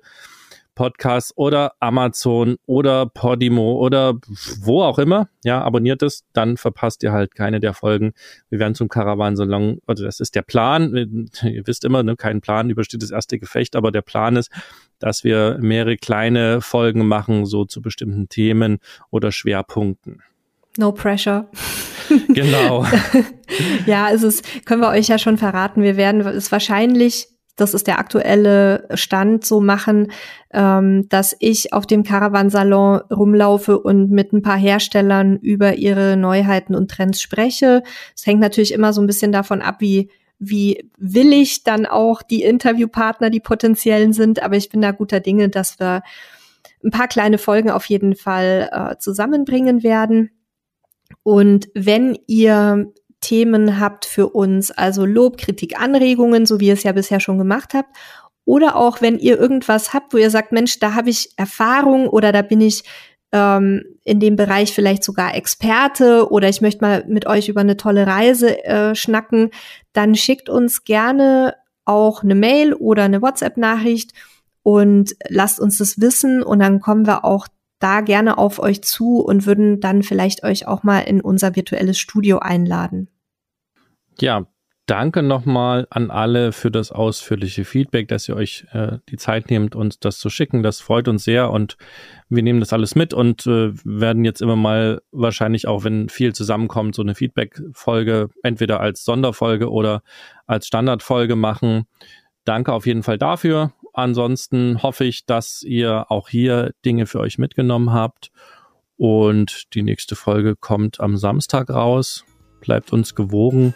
Podcast oder Amazon oder Podimo oder wo auch immer. Ja, abonniert es, dann verpasst ihr halt keine der Folgen. Wir werden zum Caravansalon, also das ist der Plan. Ihr wisst immer, ne, kein Plan übersteht das erste Gefecht, aber der Plan ist, dass wir mehrere kleine Folgen machen, so zu bestimmten Themen oder Schwerpunkten. No pressure. Genau. ja, es können wir euch ja schon verraten. Wir werden es wahrscheinlich das ist der aktuelle Stand, so machen, ähm, dass ich auf dem Caravansalon rumlaufe und mit ein paar Herstellern über ihre Neuheiten und Trends spreche. Es hängt natürlich immer so ein bisschen davon ab, wie wie willig dann auch die Interviewpartner, die potenziellen sind. Aber ich bin da guter Dinge, dass wir ein paar kleine Folgen auf jeden Fall äh, zusammenbringen werden. Und wenn ihr Themen habt für uns, also Lob, Kritik, Anregungen, so wie ihr es ja bisher schon gemacht habt. Oder auch, wenn ihr irgendwas habt, wo ihr sagt, Mensch, da habe ich Erfahrung oder da bin ich ähm, in dem Bereich vielleicht sogar Experte oder ich möchte mal mit euch über eine tolle Reise äh, schnacken, dann schickt uns gerne auch eine Mail oder eine WhatsApp-Nachricht und lasst uns das wissen und dann kommen wir auch da gerne auf euch zu und würden dann vielleicht euch auch mal in unser virtuelles Studio einladen. Ja, danke nochmal an alle für das ausführliche Feedback, dass ihr euch äh, die Zeit nehmt, uns das zu schicken. Das freut uns sehr und wir nehmen das alles mit und äh, werden jetzt immer mal wahrscheinlich auch, wenn viel zusammenkommt, so eine Feedback-Folge entweder als Sonderfolge oder als Standardfolge machen. Danke auf jeden Fall dafür. Ansonsten hoffe ich, dass ihr auch hier Dinge für euch mitgenommen habt. Und die nächste Folge kommt am Samstag raus. Bleibt uns gewogen.